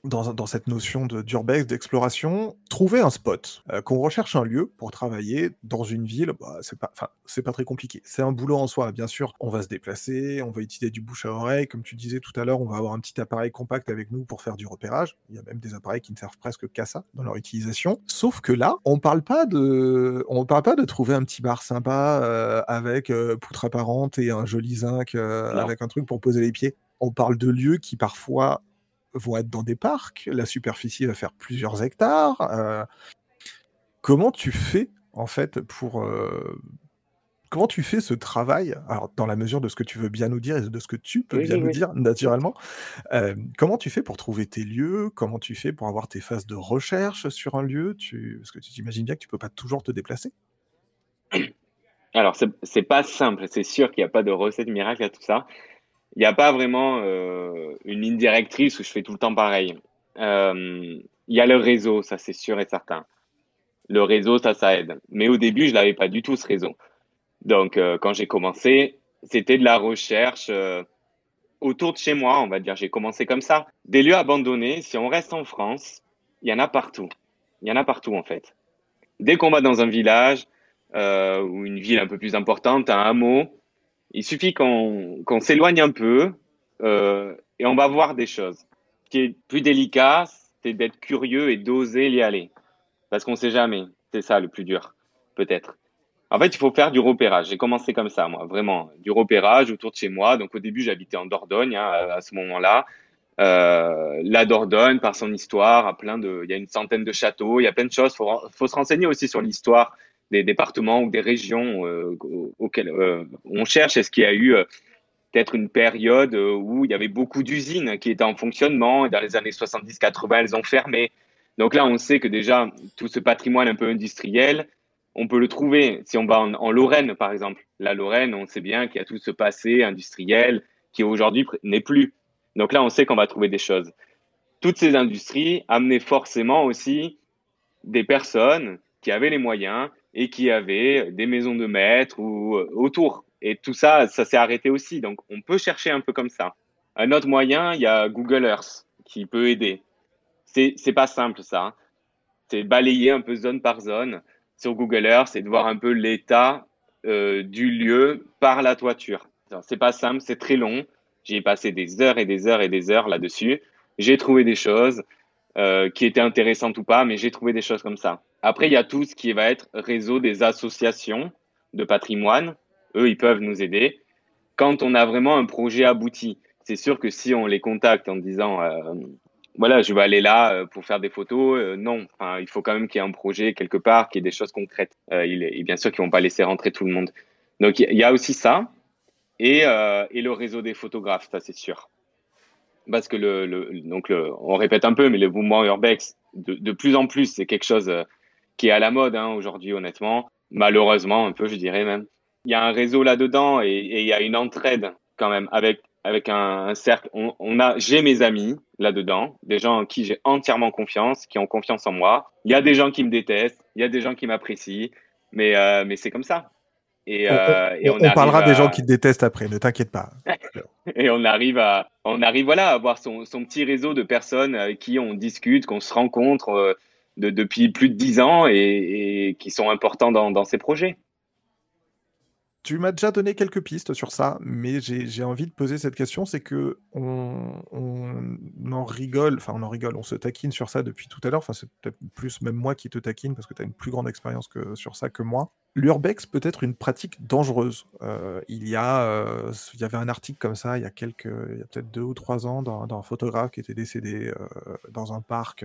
dans, cette notion d'urbex, d'exploration, trouver un spot, euh, qu'on recherche un lieu pour travailler dans une ville, bah, c'est pas, pas très compliqué. C'est un boulot en soi, bien sûr. On va se déplacer, on va utiliser du bouche à oreille, comme tu disais tout à l'heure, on va avoir un petit appareil compact avec nous pour faire du repérage. Il y a même des appareils qui ne servent presque qu'à ça dans leur utilisation. Sauf que là, on parle pas de, on parle pas de trouver un petit bar sympa euh, avec euh, poutre apparente et un joli zinc avec un truc pour poser les pieds. On parle de lieux qui parfois vont être dans des parcs, la superficie va faire plusieurs hectares. Euh, comment tu fais, en fait, pour. Euh, comment tu fais ce travail? Alors, dans la mesure de ce que tu veux bien nous dire et de ce que tu peux bien nous dire, naturellement, euh, comment tu fais pour trouver tes lieux? Comment tu fais pour avoir tes phases de recherche sur un lieu? Tu... Parce que tu t'imagines bien que tu peux pas toujours te déplacer. Alors, c'est pas simple. C'est sûr qu'il n'y a pas de recette miracle à tout ça. Il n'y a pas vraiment euh, une ligne directrice où je fais tout le temps pareil. Euh, il y a le réseau, ça c'est sûr et certain. Le réseau, ça, ça aide. Mais au début, je n'avais pas du tout ce réseau. Donc, euh, quand j'ai commencé, c'était de la recherche autour de chez moi, on va dire. J'ai commencé comme ça. Des lieux abandonnés, si on reste en France, il y en a partout. Il y en a partout, en fait. Dès qu'on va dans un village ou une ville un peu plus importante, un hameau, il suffit qu'on s'éloigne un peu euh, et on va voir des choses. Ce qui est plus délicat, c'est d'être curieux et d'oser y aller. Parce qu'on ne sait jamais. C'est ça le plus dur, peut-être. En fait, il faut faire du repérage. J'ai commencé comme ça, moi, vraiment. Du repérage autour de chez moi. Donc, au début, j'habitais en Dordogne hein, à ce moment-là. Euh, la Dordogne, par son histoire, a plein de, il y a une centaine de châteaux, il y a plein de choses. Il faut se renseigner aussi sur l'histoire des départements ou des régions euh, auxquelles euh, on cherche Est-ce qu'il y a eu euh, peut-être une période où il y avait beaucoup d'usines qui étaient en fonctionnement et dans les années 70-80, elles ont fermé. Donc là, on sait que déjà, tout ce patrimoine un peu industriel, on peut le trouver si on va en, Lorraine, par exemple. La Lorraine, on sait bien qu'il y a tout ce passé industriel qui aujourd'hui n'est plus. Donc là, on sait qu'on va trouver des choses. Toutes ces industries amenaient forcément aussi des personnes qui avaient les moyens et qui avait des maisons de maître ou euh, autour. Et tout ça, ça s'est arrêté aussi. Donc, on peut chercher un peu comme ça. Un autre moyen, il y a Google Earth qui peut aider. C'est, c'est pas simple, ça. Hein. C'est balayer un peu zone par zone sur Google Earth et de voir un peu l'état euh, du lieu par la toiture. C'est pas simple, c'est très long. J'ai passé des heures et des heures et des heures là-dessus. J'ai trouvé des choses euh, qui étaient intéressantes ou pas, mais j'ai trouvé des choses comme ça. Après, il y a tout ce qui va être réseau des associations de patrimoine. Eux, ils peuvent nous aider. Quand on a vraiment un projet abouti, c'est sûr que si on les contacte en disant, euh, voilà, je vais aller là euh, pour faire des photos, non. Enfin, il faut quand même qu'il y ait un projet quelque part, qu'il y ait des choses concrètes. Il et bien sûr qu'ils vont pas laisser rentrer tout le monde. Donc, il y a aussi ça. Et, et le réseau des photographes, ça c'est sûr. Parce que le, donc on répète un peu, mais le mouvement urbex, de, de plus en plus, c'est quelque chose qui est à la mode hein, aujourd'hui, honnêtement. Malheureusement, un peu, je dirais même. Il y a un réseau là-dedans et, il y a une entraide quand même avec avec un, cercle. On, a, j'ai mes amis là-dedans, des gens en qui j'ai entièrement confiance, qui ont confiance en moi. Il y a des gens qui me détestent, il y a des gens qui m'apprécient, mais euh, mais c'est comme ça. Et, on, euh, on, parlera des gens qui te détestent après, ne t'inquiète pas. et on arrive à, on arrive voilà à avoir son, son petit réseau de personnes euh, qui on discute, qu'on se rencontre depuis plus de dix ans et, qui sont importants dans, ces projets. Tu m'as déjà donné quelques pistes sur ça, mais j'ai envie de poser cette question, c'est que on, en rigole, enfin on en rigole, on se taquine sur ça depuis tout à l'heure, enfin c'est peut-être plus même moi qui te taquine parce que tu as une plus grande expérience que, sur ça que moi. L'urbex peut être une pratique dangereuse. Euh, il, y a, euh, y avait un article comme ça il y a quelques, il y a peut-être deux ou trois ans dans, un photographe qui était décédé euh, dans un parc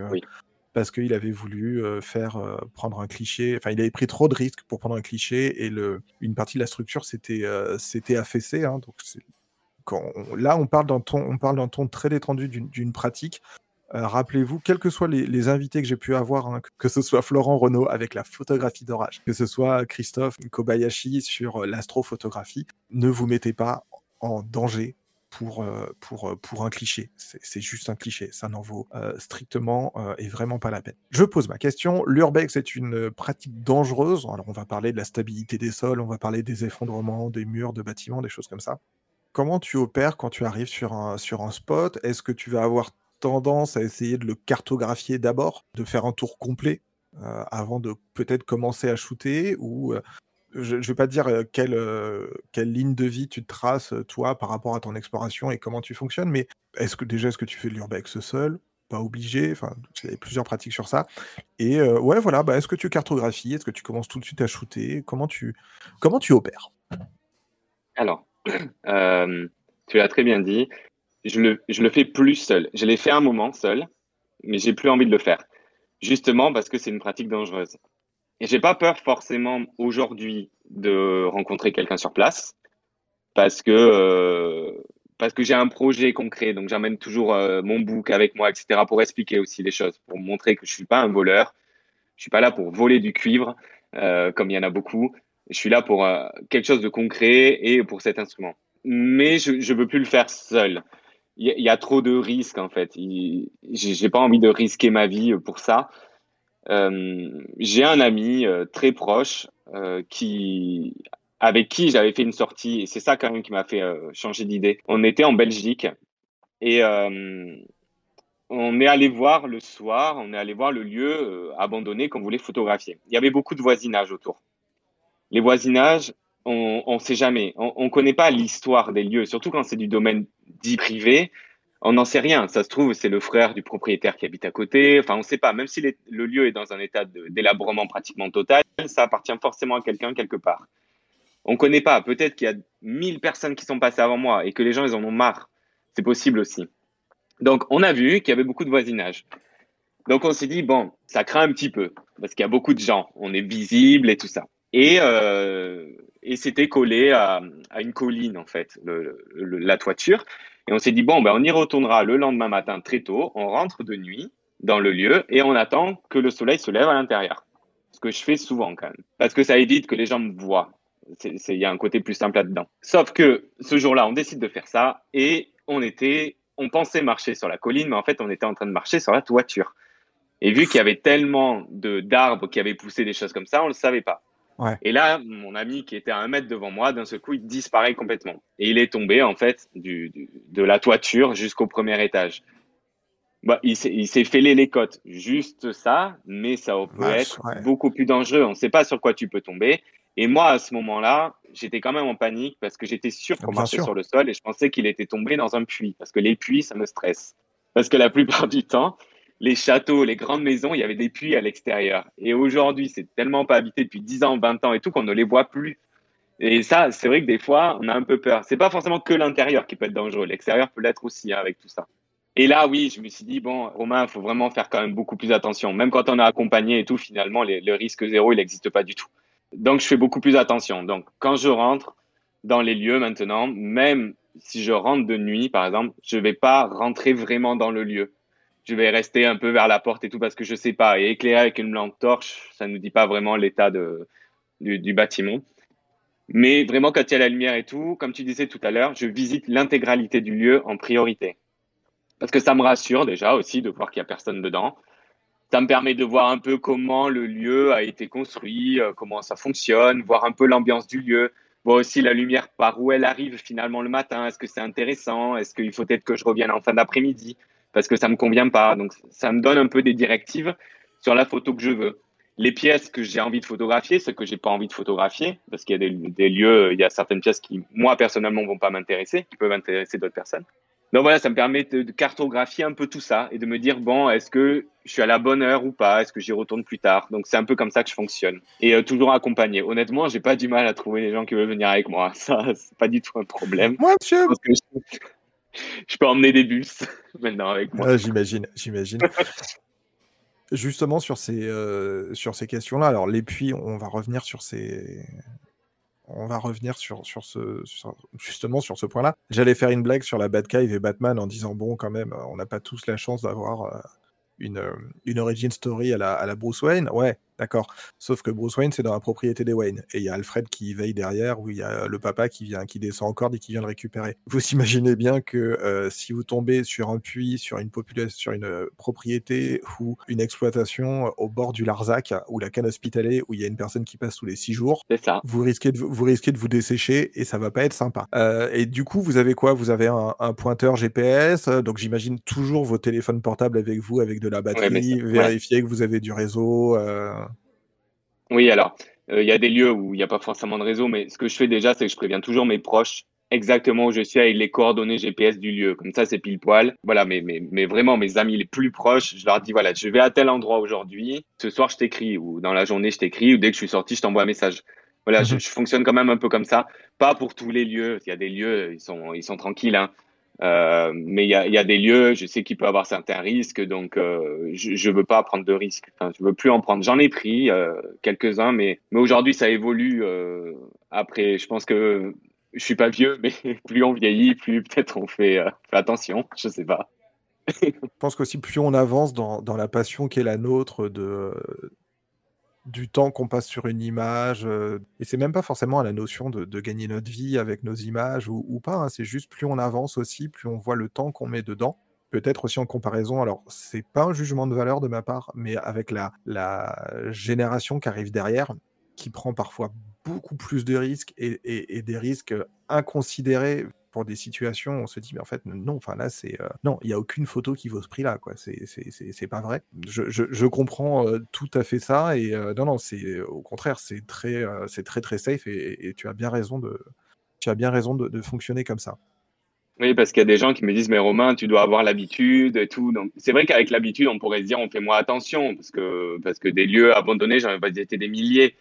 parce qu'il avait voulu faire prendre un cliché. Enfin, il avait pris trop de risques pour prendre un cliché et le, une partie de la structure s'était affaissée. Hein, donc là, on parle d'un ton, ton très détendu d'une pratique. Rappelez-vous, quels que soient les, invités que j'ai pu avoir, hein, que ce soit Florent Renault avec la photographie d'orage, que ce soit Christophe Kobayashi sur l'astrophotographie, ne vous mettez pas en danger pour, euh, pour, euh, pour un cliché. C'est juste un cliché, ça n'en vaut euh, strictement et vraiment pas la peine. Je pose ma question. L'urbex est une pratique dangereuse? Alors on va parler de la stabilité des sols, on va parler des effondrements, des murs de bâtiments, des choses comme ça. Comment tu opères quand tu arrives sur un, sur un spot? Est-ce que tu vas avoir tendance à essayer de le cartographier d'abord, de faire un tour complet avant de peut-être commencer à shooter? Ou je ne vais pas dire quelle, ligne de vie tu traces, toi, par rapport à ton exploration et comment tu fonctionnes, mais est-ce que déjà, est-ce que tu fais de l'urbex seul? Pas obligé, enfin, il y a plusieurs pratiques sur ça. Et ouais, voilà, bah, est-ce que tu cartographies Est-ce que tu commences tout de suite à shooter? Comment tu, comment tu opères? Alors, tu l'as très bien dit, je le, le fais plus seul. Je l'ai fait un moment seul, mais j'ai plus envie de le faire. Justement parce que c'est une pratique dangereuse. J'ai pas peur forcément aujourd'hui de rencontrer quelqu'un sur place parce que euh, parce que j'ai un projet concret. Donc j'amène toujours euh, mon book avec moi, etc. pour expliquer aussi les choses, pour montrer que je suis pas un voleur. Je suis pas là pour voler du cuivre euh, comme il y en a beaucoup. Je suis là pour quelque chose de concret et pour cet instrument. mais je ne veux plus le faire seul. Il y, a trop de risques en fait. J'ai pas envie de risquer ma vie pour ça. Euh, j'ai un ami euh, très proche euh, qui, avec qui j'avais fait une sortie, et c'est ça quand même qui m'a fait changer d'idée. On était en Belgique et on est allé voir le soir, on est allé voir le lieu abandonné qu'on voulait photographier. Il y avait beaucoup de voisinage autour. Les voisinages, on ne sait jamais. On ne connaît pas l'histoire des lieux, surtout quand c'est du domaine dit privé. On n'en sait rien. Ça se trouve, c'est le frère du propriétaire qui habite à côté. Enfin, on ne sait pas. Même si le lieu est dans un état délabrement pratiquement total, ça appartient forcément à quelqu'un quelque part. On ne connaît pas. Peut-être qu'il y a 1000 personnes qui sont passées avant moi et que les gens, ils en ont marre. C'est possible aussi. Donc, on a vu qu'il y avait beaucoup de voisinage. Donc, on s'est dit, bon, ça craint un petit peu parce qu'il y a beaucoup de gens. On est visible et tout ça. Et, euh, c'était collé à, une colline, en fait, la toiture. Et on s'est dit, bon, ben, on y retournera le lendemain matin très tôt. On rentre de nuit dans le lieu et on attend que le soleil se lève à l'intérieur. Ce que je fais souvent quand même. Parce que ça évite que les gens me voient. Il y a un côté plus simple là-dedans. Sauf que ce jour-là, on décide de faire ça et on était, on pensait marcher sur la colline, mais en fait, on était en train de marcher sur la toiture. Et vu qu'il y avait tellement d'arbres qui avaient poussé des choses comme ça, on ne le savait pas. Et là, mon ami qui était à un mètre devant moi, d'un seul coup, il disparaît complètement. Et il est tombé, en fait, du, de la toiture jusqu'au premier étage. Bah, il s'est fêlé les côtes. Juste ça, mais ça peut être beaucoup plus dangereux. On ne sait pas sur quoi tu peux tomber. Et moi, à ce moment-là, j'étais quand même en panique parce que j'étais sûr qu'on marchait sur le sol et je pensais qu'il était tombé dans un puits. Parce que les puits, ça me stresse. Parce que la plupart du temps, les châteaux, les grandes maisons, il y avait des puits à l'extérieur. Et aujourd'hui, c'est tellement pas habité depuis 10 ans, 20 ans et tout qu'on ne les voit plus. Et ça, c'est vrai que des fois, on a un peu peur. C'est pas forcément que l'intérieur qui peut être dangereux. L'extérieur peut l'être aussi hein, avec tout ça. Et là, oui, je me suis dit, bon, Romain, il faut vraiment faire quand même beaucoup plus attention. Même quand on est accompagné et tout, finalement, le risque zéro, il n'existe pas du tout. Donc, je fais beaucoup plus attention. Donc, quand je rentre dans les lieux maintenant, même si je rentre de nuit, par exemple, je ne vais pas rentrer vraiment dans le lieu je vais rester un peu vers la porte et tout parce que je sais pas. Et éclairer avec une lampe torche, ça ne nous dit pas vraiment l'état de, du, bâtiment. Mais vraiment, quand il y a la lumière et tout, comme tu disais tout à l'heure, je visite l'intégralité du lieu en priorité. Parce que ça me rassure déjà aussi de voir qu'il n'y a personne dedans. Ça me permet de voir un peu comment le lieu a été construit, euh, comment ça fonctionne, voir un peu l'ambiance du lieu, voir aussi la lumière par où elle arrive finalement le matin. Est-ce que c'est intéressant? Est-ce qu'il faut peut-être que je revienne en fin d'après-midi? Parce que ça me convient pas. Donc, ça me donne un peu des directives sur la photo que je veux. Les pièces que j'ai envie de photographier, ce que j'ai pas envie de photographier, parce qu'il y a des, lieux, il y a certaines pièces qui, moi, personnellement, vont pas m'intéresser, qui peuvent intéresser d'autres personnes. Donc voilà, ça me permet de, cartographier un peu tout ça et de me dire, bon, est-ce que je suis à la bonne heure ou pas? Est-ce que j'y retourne plus tard? Donc c'est un peu comme ça que je fonctionne. Et euh, toujours accompagné. Honnêtement, j'ai pas du mal à trouver les gens qui veulent venir avec moi. Ça, c'est pas du tout un problème. Moi, monsieur je peux emmener des bus maintenant avec moi. j'imagine, j'imagine. Justement sur ces, euh, sur ces questions-là, alors les puits, on va revenir sur ces, on va revenir sur, sur ce, justement sur ce point-là. J'allais faire une blague sur la Batcave et Batman en disant bon, quand même, on n'a pas tous la chance d'avoir euh, une, euh, une origin story à la, à la Bruce Wayne. Ouais, D'accord. Sauf que Bruce Wayne, c'est dans la propriété des Wayne. Et il y a Alfred qui veille derrière, où il y a le papa qui vient, qui descend en corde et qui vient le récupérer. Vous imaginez bien que euh, si vous tombez sur un puits, sur une population, sur une euh, propriété ou une exploitation au bord du Larzac ou la canne hospitalier où il y a une personne qui passe tous les six jours, ça. Vous risquez de vous risquez de vous dessécher et ça va pas être sympa. Euh, et du coup, vous avez quoi? Vous avez un, pointeur GPS, donc j'imagine toujours vos téléphones portables avec vous, avec de la batterie, vérifier que vous avez du réseau. Oui, alors, euh, il y a des lieux où il n'y a pas forcément de réseau, mais ce que je fais déjà, c'est que je préviens toujours mes proches exactement où je suis avec les coordonnées GPS du lieu. Comme ça, c'est pile poil. Voilà, mais, mais, mais vraiment, mes amis les plus proches, je leur dis, voilà, je vais à tel endroit aujourd'hui. Ce soir, je t'écris, ou dans la journée, je t'écris, ou dès que je suis sorti, je t'envoie un message. Voilà, je, mhm. je, fonctionne quand même un peu comme ça. Pas pour tous les lieux. Il y a des lieux, ils sont, ils sont tranquilles. Hein. Euh, mais il y a, des lieux, je sais qu'il peut avoir certains risques, donc euh, je ne veux pas prendre de risques. Enfin, je veux plus en prendre. J'en ai pris euh, quelques-uns, mais, mais aujourd'hui ça évolue. Après, je pense que je suis pas vieux, mais plus on vieillit, plus peut-être on fait, attention. Je sais pas. je pense qu'aussi plus on avance dans, dans la passion qui est la nôtre de du temps qu'on passe sur une image. euh, et c'est même pas forcément à la notion de, gagner notre vie avec nos images ou, pas. hein, c'est juste plus on avance aussi, plus on voit le temps qu'on met dedans. Peut-être aussi en comparaison, alors c'est pas un jugement de valeur de ma part, mais avec la, la génération qui arrive derrière, qui prend parfois beaucoup plus de risques et des risques inconsidérés pour des situations on se dit mais en fait non enfin là c'est euh, non il y a aucune photo qui vaut ce prix là quoi c'est pas vrai je, je, comprends euh, tout à fait ça et euh, non non c'est au contraire c'est très très très safe et, et tu as bien raison de tu as bien raison de, fonctionner comme ça Oui, parce qu'il y a des gens qui me disent, mais Romain, tu dois avoir l'habitude et tout. Donc, c'est vrai qu'avec l'habitude, on pourrait se dire, on fait moins attention, parce que, parce que des lieux abandonnés, j'en ai pas été des milliers.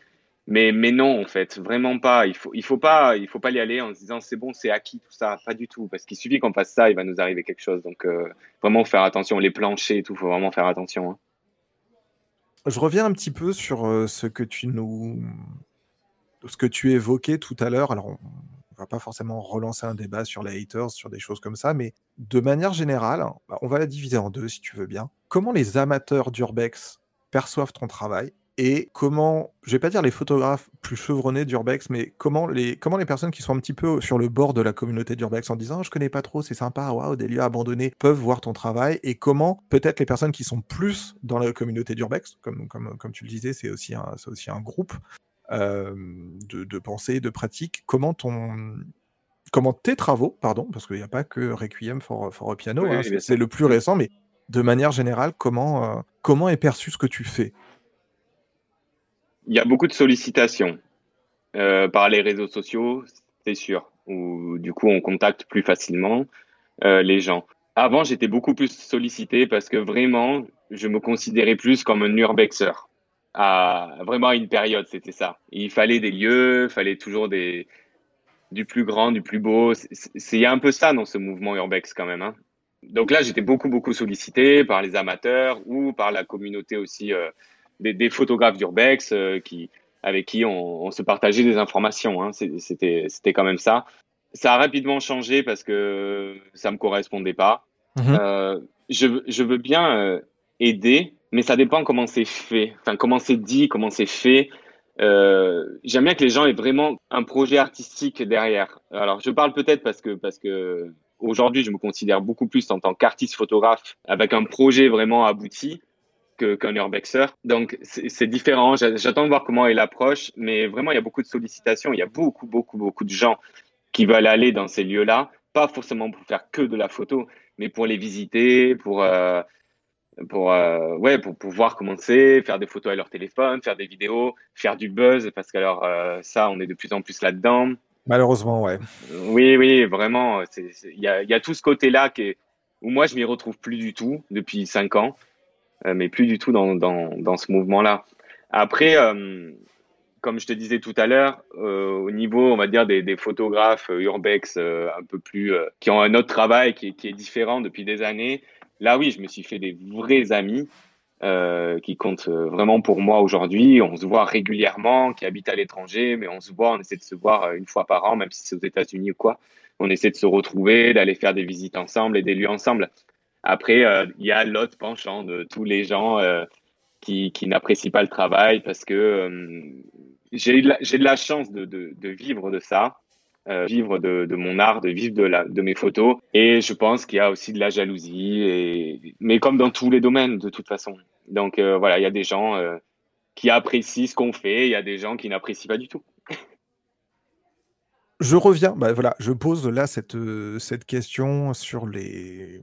Mais, non, en fait, vraiment pas. Il faut, faut pas, il faut pas y aller en se disant, c'est bon, c'est acquis, tout ça. Pas du tout. Parce qu'il suffit qu'on fasse ça, il va nous arriver quelque chose. Donc, euh, vraiment faire attention. Les planchers et tout, faut vraiment faire attention. hein. je reviens un petit peu sur euh, ce que tu nous ce que tu évoquais tout à l'heure alors on, on va pas forcément relancer un débat sur les haters sur des choses comme ça mais de manière générale bah, on va la diviser en deux si tu veux bien comment les amateurs d'urbex perçoivent ton travail? Et comment, je vais pas dire les photographes plus chevronnés d'Urbex, mais comment les, comment les personnes qui sont un petit peu sur le bord de la communauté d'Urbex en disant oh, je connais pas trop, c'est sympa, waouh, des lieux abandonnés peuvent voir ton travail, et comment peut-être les personnes qui sont plus dans la communauté d'Urbex, comme, comme, comme tu le disais, c'est aussi un, aussi un groupe euh, de, de pensée, de pratique, comment ton, comment tes travaux, pardon, parce qu'il n'y a pas que Requiem for, for a Piano, Oui, hein, c'est- le plus récent, mais de manière générale, comment, euh, comment est perçu ce que tu fais? Il y a beaucoup de sollicitations euh, par les réseaux sociaux, c'est sûr, où du coup on contacte plus facilement euh, les gens. Avant, j'étais beaucoup plus sollicité parce que vraiment, je me considérais plus comme un urbexer. À, vraiment à une période, c'était ça. Il fallait des lieux, il fallait toujours des, du plus grand, du plus beau. C'est- un peu ça dans ce mouvement urbex quand même. hein. Donc là, j'étais beaucoup, beaucoup sollicité par les amateurs ou par la communauté aussi euh, des, des photographes d'urbex euh, qui, avec qui on, on se partageait des informations. hein. C'était, c'était quand même ça. Ça a rapidement changé parce que ça me correspondait pas. Mhm. Euh, je, veux- je veux bien euh, aider, mais ça dépend comment c'est fait, enfin comment c'est dit, comment c'est fait. Euh, J'aime bien que les gens aient vraiment un projet artistique derrière. Alors, je parle peut-être parce que parce que aujourd'hui, je me considère beaucoup plus en tant qu'artiste photographe avec un projet vraiment abouti que- qu'un urbexer. Donc, c'est différent. J'a- J'attends de voir comment est l'approche, mais vraiment, il y a beaucoup de sollicitations. Il y a beaucoup, beaucoup, beaucoup de gens qui veulent aller dans ces lieux-là, pas forcément pour faire que de la photo, mais pour les visiter, pour euh, pour euh, ouais pour pouvoir commencer, faire des photos à leur téléphone, faire des vidéos, faire du buzz parce qu'alors euh, ça, on est de plus en plus là-dedans. Malheureusement, ouais. Oui, oui, vraiment. Il y a, il y a tout ce côté-là qui est, où moi, je m'y retrouve plus du tout depuis cinq ans, mais plus du tout dans, dans, dans ce mouvement-là. Après, euh, comme je te disais tout à l'heure, euh, au niveau, on va dire, des, photographes euh, urbex euh, un peu plus, euh, qui ont un autre travail qui est, qui est différent depuis des années, là, oui, je me suis fait des vrais amis euh, qui comptent euh, vraiment pour moi aujourd'hui. On se voit régulièrement, qui habitent à l'étranger, mais on se voit, on essaie de se voir euh, une fois par an, même si c'est aux États-Unis ou quoi. On essaie de se retrouver, d'aller faire des visites ensemble et des lieux ensemble. Après, euh, il y a l'autre penchant de tous les gens euh, qui, qui n'apprécient pas le travail parce que euh, j'ai de la- chance de, de, de vivre de ça, vivre de, de mon art, de vivre de, la, de mes photos. Et je pense qu'il y a aussi de la jalousie, mais comme dans tous les domaines de toute façon. Donc voilà, il y a des gens qui apprécient ce qu'on fait, il y a des gens qui n'apprécient pas du tout. Je reviens, bah voilà, je pose là cette, cette question sur les.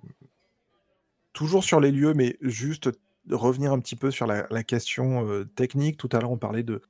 Toujours sur les lieux, mais juste revenir un petit peu sur la, question euh, technique. Tout à l'heure, on parlait de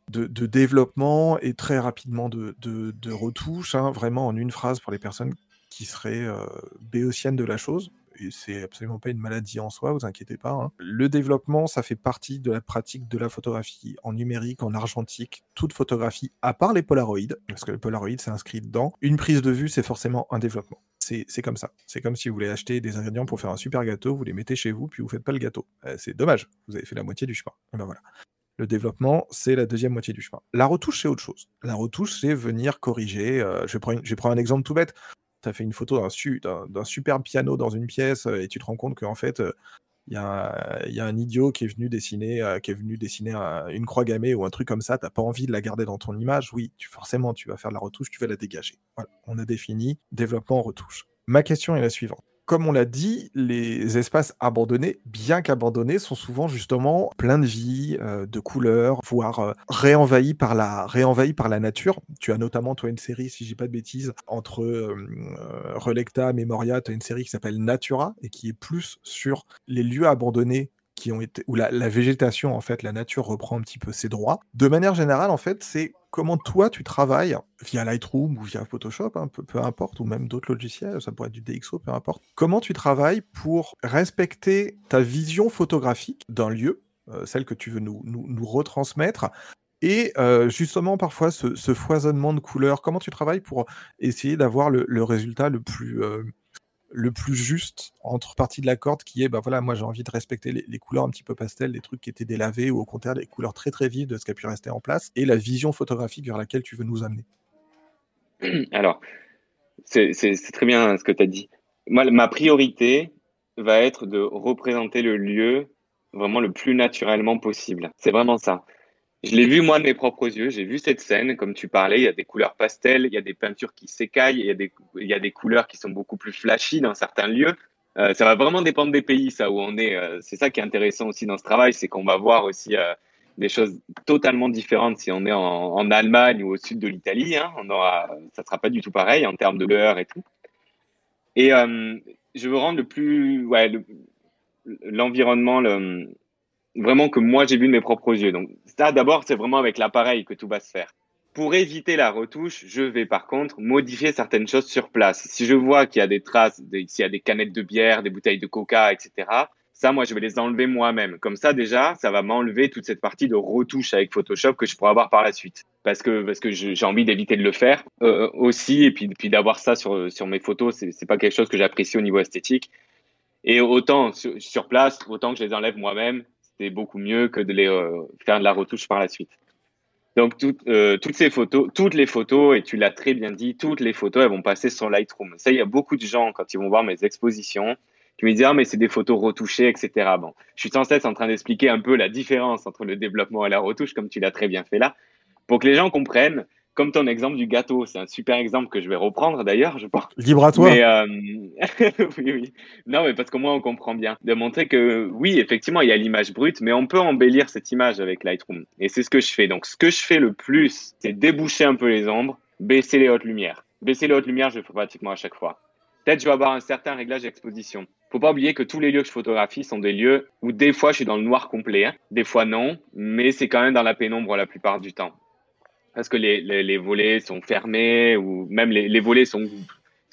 développement et très rapidement de, de, de retouches, hein, vraiment en une phrase pour les personnes qui seraient euh, béotiennes de la chose. C'est absolument pas une maladie en soi, vous inquiétez pas. hein. Le développement, ça fait partie de la pratique de la photographie en numérique, en argentique, toute photographie, à part les polaroïdes, parce que le polaroid, c'est inscrit dedans. Une prise de vue, c'est forcément un développement. C'est comme ça. C'est comme si vous voulez acheter des ingrédients pour faire un super gâteau, vous les mettez chez vous, puis vous faites pas le gâteau. Euh, c'est dommage, vous avez fait la moitié du chemin. Ben voilà. Le développement, c'est la deuxième moitié du chemin. La retouche, c'est autre chose. La retouche, c'est venir corriger. euh, je, vais prendre je vais prendre un exemple tout bête. Tu as fait une photo d'un su- d'un- d'un superbe piano dans une pièce euh, et tu te rends compte qu'en fait, euh, il y, a, un idiot qui est venu dessiner, euh, une croix gammée ou un truc comme ça, t'as pas envie de la garder dans ton image, oui, forcément, tu vas faire la retouche, tu vas la dégager. Voilà, on a défini développement retouche. Ma question est la suivante. Comme on l'a dit, les espaces abandonnés, bien qu'abandonnés, sont souvent justement pleins de vie, euh, de couleurs, voire euh, réenvahis par la par la nature. Tu as notamment toi une série, si j'ai pas de bêtises, entre euh, Relecta, Memoria, tu as une série qui s'appelle Natura et qui est plus sur les lieux abandonnés qui ont été où la végétation en fait, la nature reprend un petit peu ses droits. De manière générale, en fait, c'est comment toi tu travailles via Lightroom ou via Photoshop, hein, peu, importe, ou même d'autres logiciels, ça pourrait être du DxO, peu importe. Comment tu travailles pour respecter ta vision photographique d'un lieu, euh, celle que tu veux nous, retransmettre, et euh, justement parfois ce, foisonnement de couleurs? Comment tu travailles pour essayer d'avoir le, le résultat le plus euh, le plus juste entre partie de la corde qui est, bah voilà, moi j'ai envie de respecter les, couleurs un petit peu pastel, les trucs qui étaient délavés ou au contraire des couleurs très très vives de ce qui a pu rester en place et la vision photographique vers laquelle tu veux nous amener. Alors, c'est très bien ce que tu as dit. Moi, ma priorité va être de représenter le lieu vraiment le plus naturellement possible. C'est vraiment ça. Je l'ai vu moi de mes propres yeux, j'ai vu cette scène, comme tu parlais, il y a des couleurs pastel, il y a des peintures qui s'écaillent, il y a des, il y a des couleurs qui sont beaucoup plus flashy dans certains lieux. Euh, ça va vraiment dépendre des pays, ça, où on est. Euh, c'est ça qui est intéressant aussi dans ce travail, c'est qu'on va voir aussi euh, des choses totalement différentes si on est en, en Allemagne ou au sud de l'Italie. Hein, ça sera pas du tout pareil en termes de couleurs et tout. Et je veux rendre le plus, ouais, le- l'environnement, le, vraiment que moi j'ai vu de mes propres yeux. Donc ça, d'abord, c'est vraiment avec l'appareil que tout va se faire. Pour éviter la retouche, je vais par contre modifier certaines choses sur place. Si je vois qu'il y a des traces, s'il y a des canettes de bière, des bouteilles de coca, etc., ça, moi, je vais les enlever moi-même. Comme ça, déjà, ça va m'enlever toute cette partie de retouche avec Photoshop que je pourrais avoir par la suite. Parce que, parce que j'ai envie d'éviter de le faire euh, aussi, et puis, puis d'avoir ça sur, sur mes photos, c'est pas quelque chose que j'apprécie au niveau esthétique. Et autant sur place, autant que je les enlève moi-même, c'est beaucoup mieux que de les euh, faire de la retouche par la suite. Donc euh, toutes ces photos, toutes les photos, et tu l'as très bien dit, toutes les photos, elles vont passer sur Lightroom. Ça, il y a beaucoup de gens quand ils vont voir mes expositions qui me disent ah mais c'est des photos retouchées, etc. Bon, je suis sans cesse en train d'expliquer un peu la différence entre le développement et la retouche, comme tu l'as très bien fait là, pour que les gens comprennent. Comme ton exemple du gâteau, c'est un super exemple que je vais reprendre d'ailleurs, je pense. Libre à toi. Mais euh, oui, oui. Non, mais parce qu'au moins on comprend bien. De montrer que oui, effectivement, il y a l'image brute, mais on peut embellir cette image avec Lightroom. Et c'est ce que je fais. Donc, ce que je fais le plus, c'est déboucher un peu les ombres, baisser les hautes lumières. Baisser les hautes lumières, je le fais pratiquement à chaque fois. Peut-être je vais avoir un certain réglage d'exposition. Faut pas oublier que tous les lieux que je photographie sont des lieux où des fois je suis dans le noir complet, hein. des fois non, mais c'est quand même dans la pénombre la plupart du temps parce que les, les, volets sont fermés ou même les, les volets sont,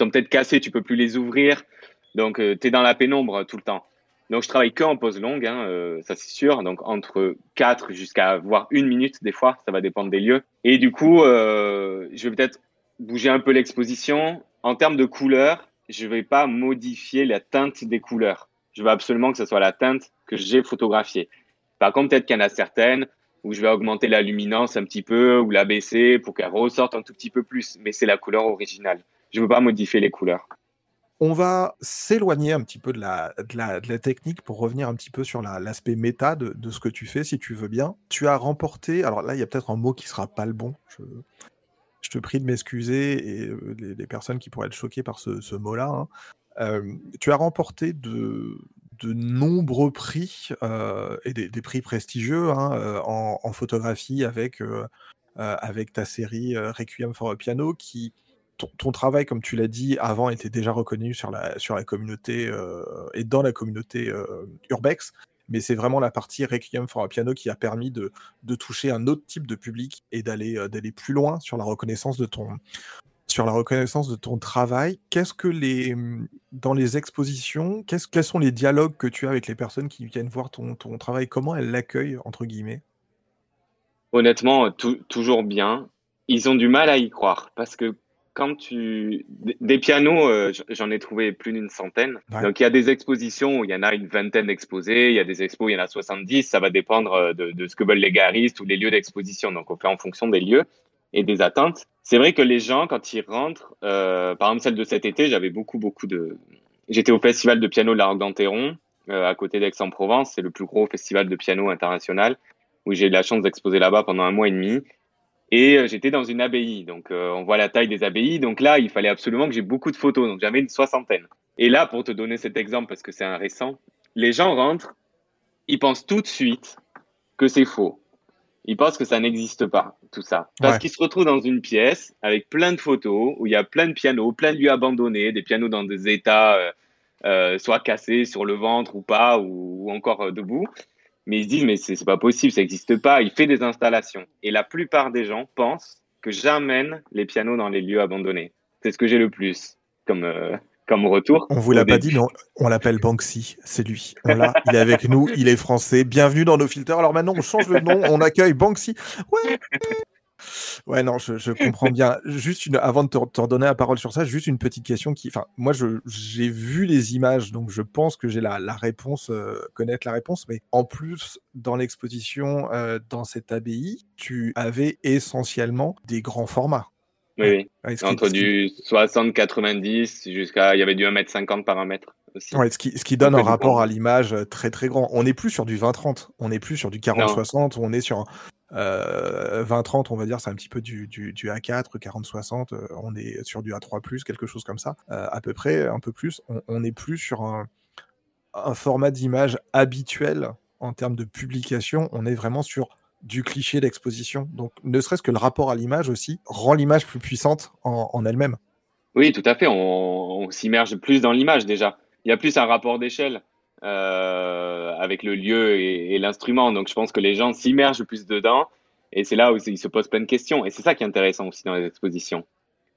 sont peut-être cassés, tu peux plus les ouvrir. Donc, euh, tu es dans la pénombre tout le temps. Donc, je travaille que en pause longue, hein, euh, ça c'est sûr. Donc, entre 4 jusqu'à voire une minute des fois, ça va dépendre des lieux. Et du coup, euh, je vais peut-être bouger un peu l'exposition. En termes de couleurs, je vais pas modifier la teinte des couleurs. Je veux absolument que ce soit la teinte que j'ai photographiée. Par contre, peut-être qu'il y en a certaines où je vais augmenter la luminance un petit peu ou la baisser pour qu'elle ressorte un tout petit peu plus. Mais c'est la couleur originale. Je ne veux pas modifier les couleurs. On va s'éloigner un petit peu de la, technique pour revenir un petit peu sur l'aspect méta de, ce que tu fais, si tu veux bien. Tu as remporté, alors là, il y a peut-être un mot qui sera pas le bon. Je, te prie de m'excuser et euh, les, personnes qui pourraient être choquées par ce, ce mot-là. Hein. Euh, tu as remporté de, de nombreux prix euh, et des, prix prestigieux hein, euh, en, photographie avec, euh, ta série Requiem for a Piano qui ton, travail comme tu l'as dit avant était déjà reconnu sur la, communauté et dans la communauté urbex. Mais c'est vraiment la partie Requiem for a Piano qui a permis de, toucher un autre type de public et d'aller plus loin sur la reconnaissance de ton, sur la reconnaissance de ton travail. Qu'est-ce que les dans les expositions, quels sont les dialogues que tu as avec les personnes qui viennent voir ton, ton travail? Comment elles l'accueillent entre guillemets? Honnêtement, toujours bien. Ils ont du mal à y croire parce que quand tu des pianos, euh, j'en ai trouvé plus d'une centaine. Ouais. Donc il y a des expositions où il y en a une vingtaine d'exposés, il y a des expos où il y en a 70. Ça va dépendre euh, de, de ce que veulent les garistes ou les lieux d'exposition. Donc on fait en fonction des lieux et des attentes. C'est vrai que les gens, quand ils rentrent, euh, par exemple celle de cet été, j'avais beaucoup, beaucoup de... J'étais au festival de piano de la Roque d'Anteron. à côté d'Aix-en-Provence. C'est le plus gros festival de piano international où j'ai eu la chance d'exposer là-bas pendant un mois et demi. Et j'étais dans une abbaye, donc on voit la taille des abbayes. Donc là, il fallait absolument que j'ai beaucoup de photos, donc j'avais une soixantaine. Et là, pour te donner cet exemple, parce que c'est un récent, les gens rentrent, ils pensent tout de suite que c'est faux. Ils pensent que ça n'existe pas, tout ça. Parce qu'ils se retrouvent dans une pièce avec plein de photos, où il y a plein de pianos, plein de lieux abandonnés, des pianos dans des états euh, euh, soit cassés sur le ventre ou pas, ou, encore euh, debout. Mais ils se disent, mais c'est pas possible, ça n'existe pas. Il fait des installations. Et la plupart des gens pensent que j'amène les pianos dans les lieux abandonnés. C'est ce que j'ai le plus comme, comme retour. On vous l'a pas dit, mais on, l'appelle Banksy, c'est lui. On l'a, il est avec nous, il est français. Bienvenue dans nos filters. Alors maintenant, on change le nom, on accueille Banksy. Ouais. Ouais, non, je, comprends bien. Juste une, avant de te, redonner la parole sur ça, juste une petite question qui, enfin, moi, j'ai vu les images, donc je pense que j'ai la, réponse, euh, connaître la réponse. Mais en plus, dans l'exposition, euh, dans cette abbaye, tu avais essentiellement des grands formats. Oui, Entre du 60-90 jusqu'à. Il y avait du 1m50 par 1 mètre. Aussi. ce, qui, ce qui donne un rapport à l'image euh, très très grand. On n'est plus sur du 20-30, on n'est plus sur du 40-60, on est sur euh, 20-30, on va dire, c'est un petit peu du, du, du A4, 40-60, euh, on est sur du A3, quelque chose comme ça, euh, à peu près, un peu plus. On n'est plus sur un, un format d'image habituel en termes de publication, on est vraiment sur du cliché d'exposition. Donc, ne serait-ce que le rapport à l'image aussi rend l'image plus puissante en, elle-même. Oui, tout à fait. On, s'immerge plus dans l'image déjà. Il y a plus un rapport d'échelle euh, avec le lieu et, l'instrument. Donc, je pense que les gens s'immergent plus dedans. Et c'est là où ils se posent plein de questions. Et c'est ça qui est intéressant aussi dans les expositions.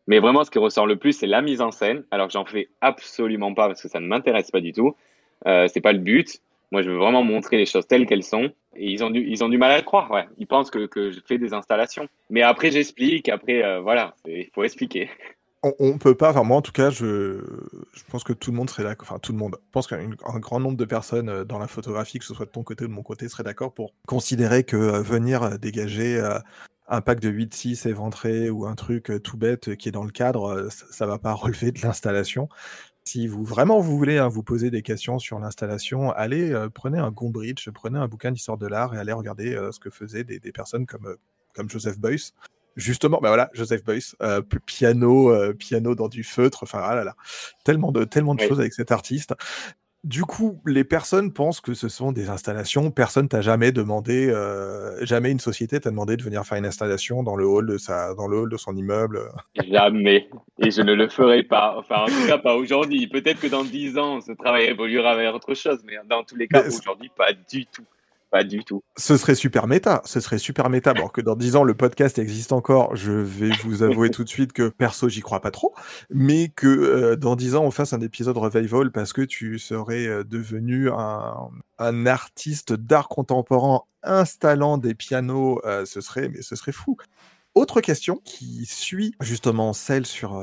Mais vraiment, ce qui ressort le plus, c'est la mise en scène. Alors j'en fais absolument pas parce que ça ne m'intéresse pas du tout. Euh, c'est pas le but. Moi, je veux vraiment montrer les choses telles qu'elles sont. Et ils ont du, ils ont du mal à le croire, ouais. Ils pensent que, que je fais des installations. Mais après, j'explique. Après, euh, voilà, il faut expliquer. On, on, peut pas, enfin moi en tout cas, je, je pense que tout le monde serait d'accord, enfin tout le monde, je pense qu'un grand nombre de personnes euh, dans la photographie, que ce soit de ton côté ou de mon côté, seraient d'accord pour considérer que euh, venir dégager un pack de 8-6 éventré ou un truc tout bête qui est dans le cadre, ça, ça va pas relever de l'installation si vous vraiment vous voulez hein, vous poser des questions sur l'installation, allez, euh, prenez un Gombrich, prenez un bouquin d'histoire de l'art et allez regarder euh, ce que faisaient des, personnes comme, euh, comme Joseph Beuys. Justement, ben voilà, Joseph Beuys, piano, piano dans du feutre, enfin, ah là là, tellement de, tellement de choses avec cet artiste. Du coup, les personnes pensent que ce sont des installations. Personne t'a jamais demandé, euh, jamais une société t'a demandé de venir faire une installation dans le hall de sa, dans le hall de son immeuble. Jamais. Et je ne le ferai pas. Enfin, en tout cas, pas aujourd'hui. Peut-être que dans dix ans, ce travail évoluera vers autre chose. Mais dans tous les cas, aujourd'hui, pas du tout. Pas du tout. Ce serait super méta. Ce serait super méta. Alors que dans 10 ans, le podcast existe encore. Je vais vous avouer tout de suite que perso, j'y crois pas trop. Mais que euh, dans 10 ans, on fasse un épisode revival parce que tu serais euh, devenu un, un artiste d'art contemporain installant des pianos. Euh, ce serait, mais ce serait fou. Autre question qui suit justement celle sur,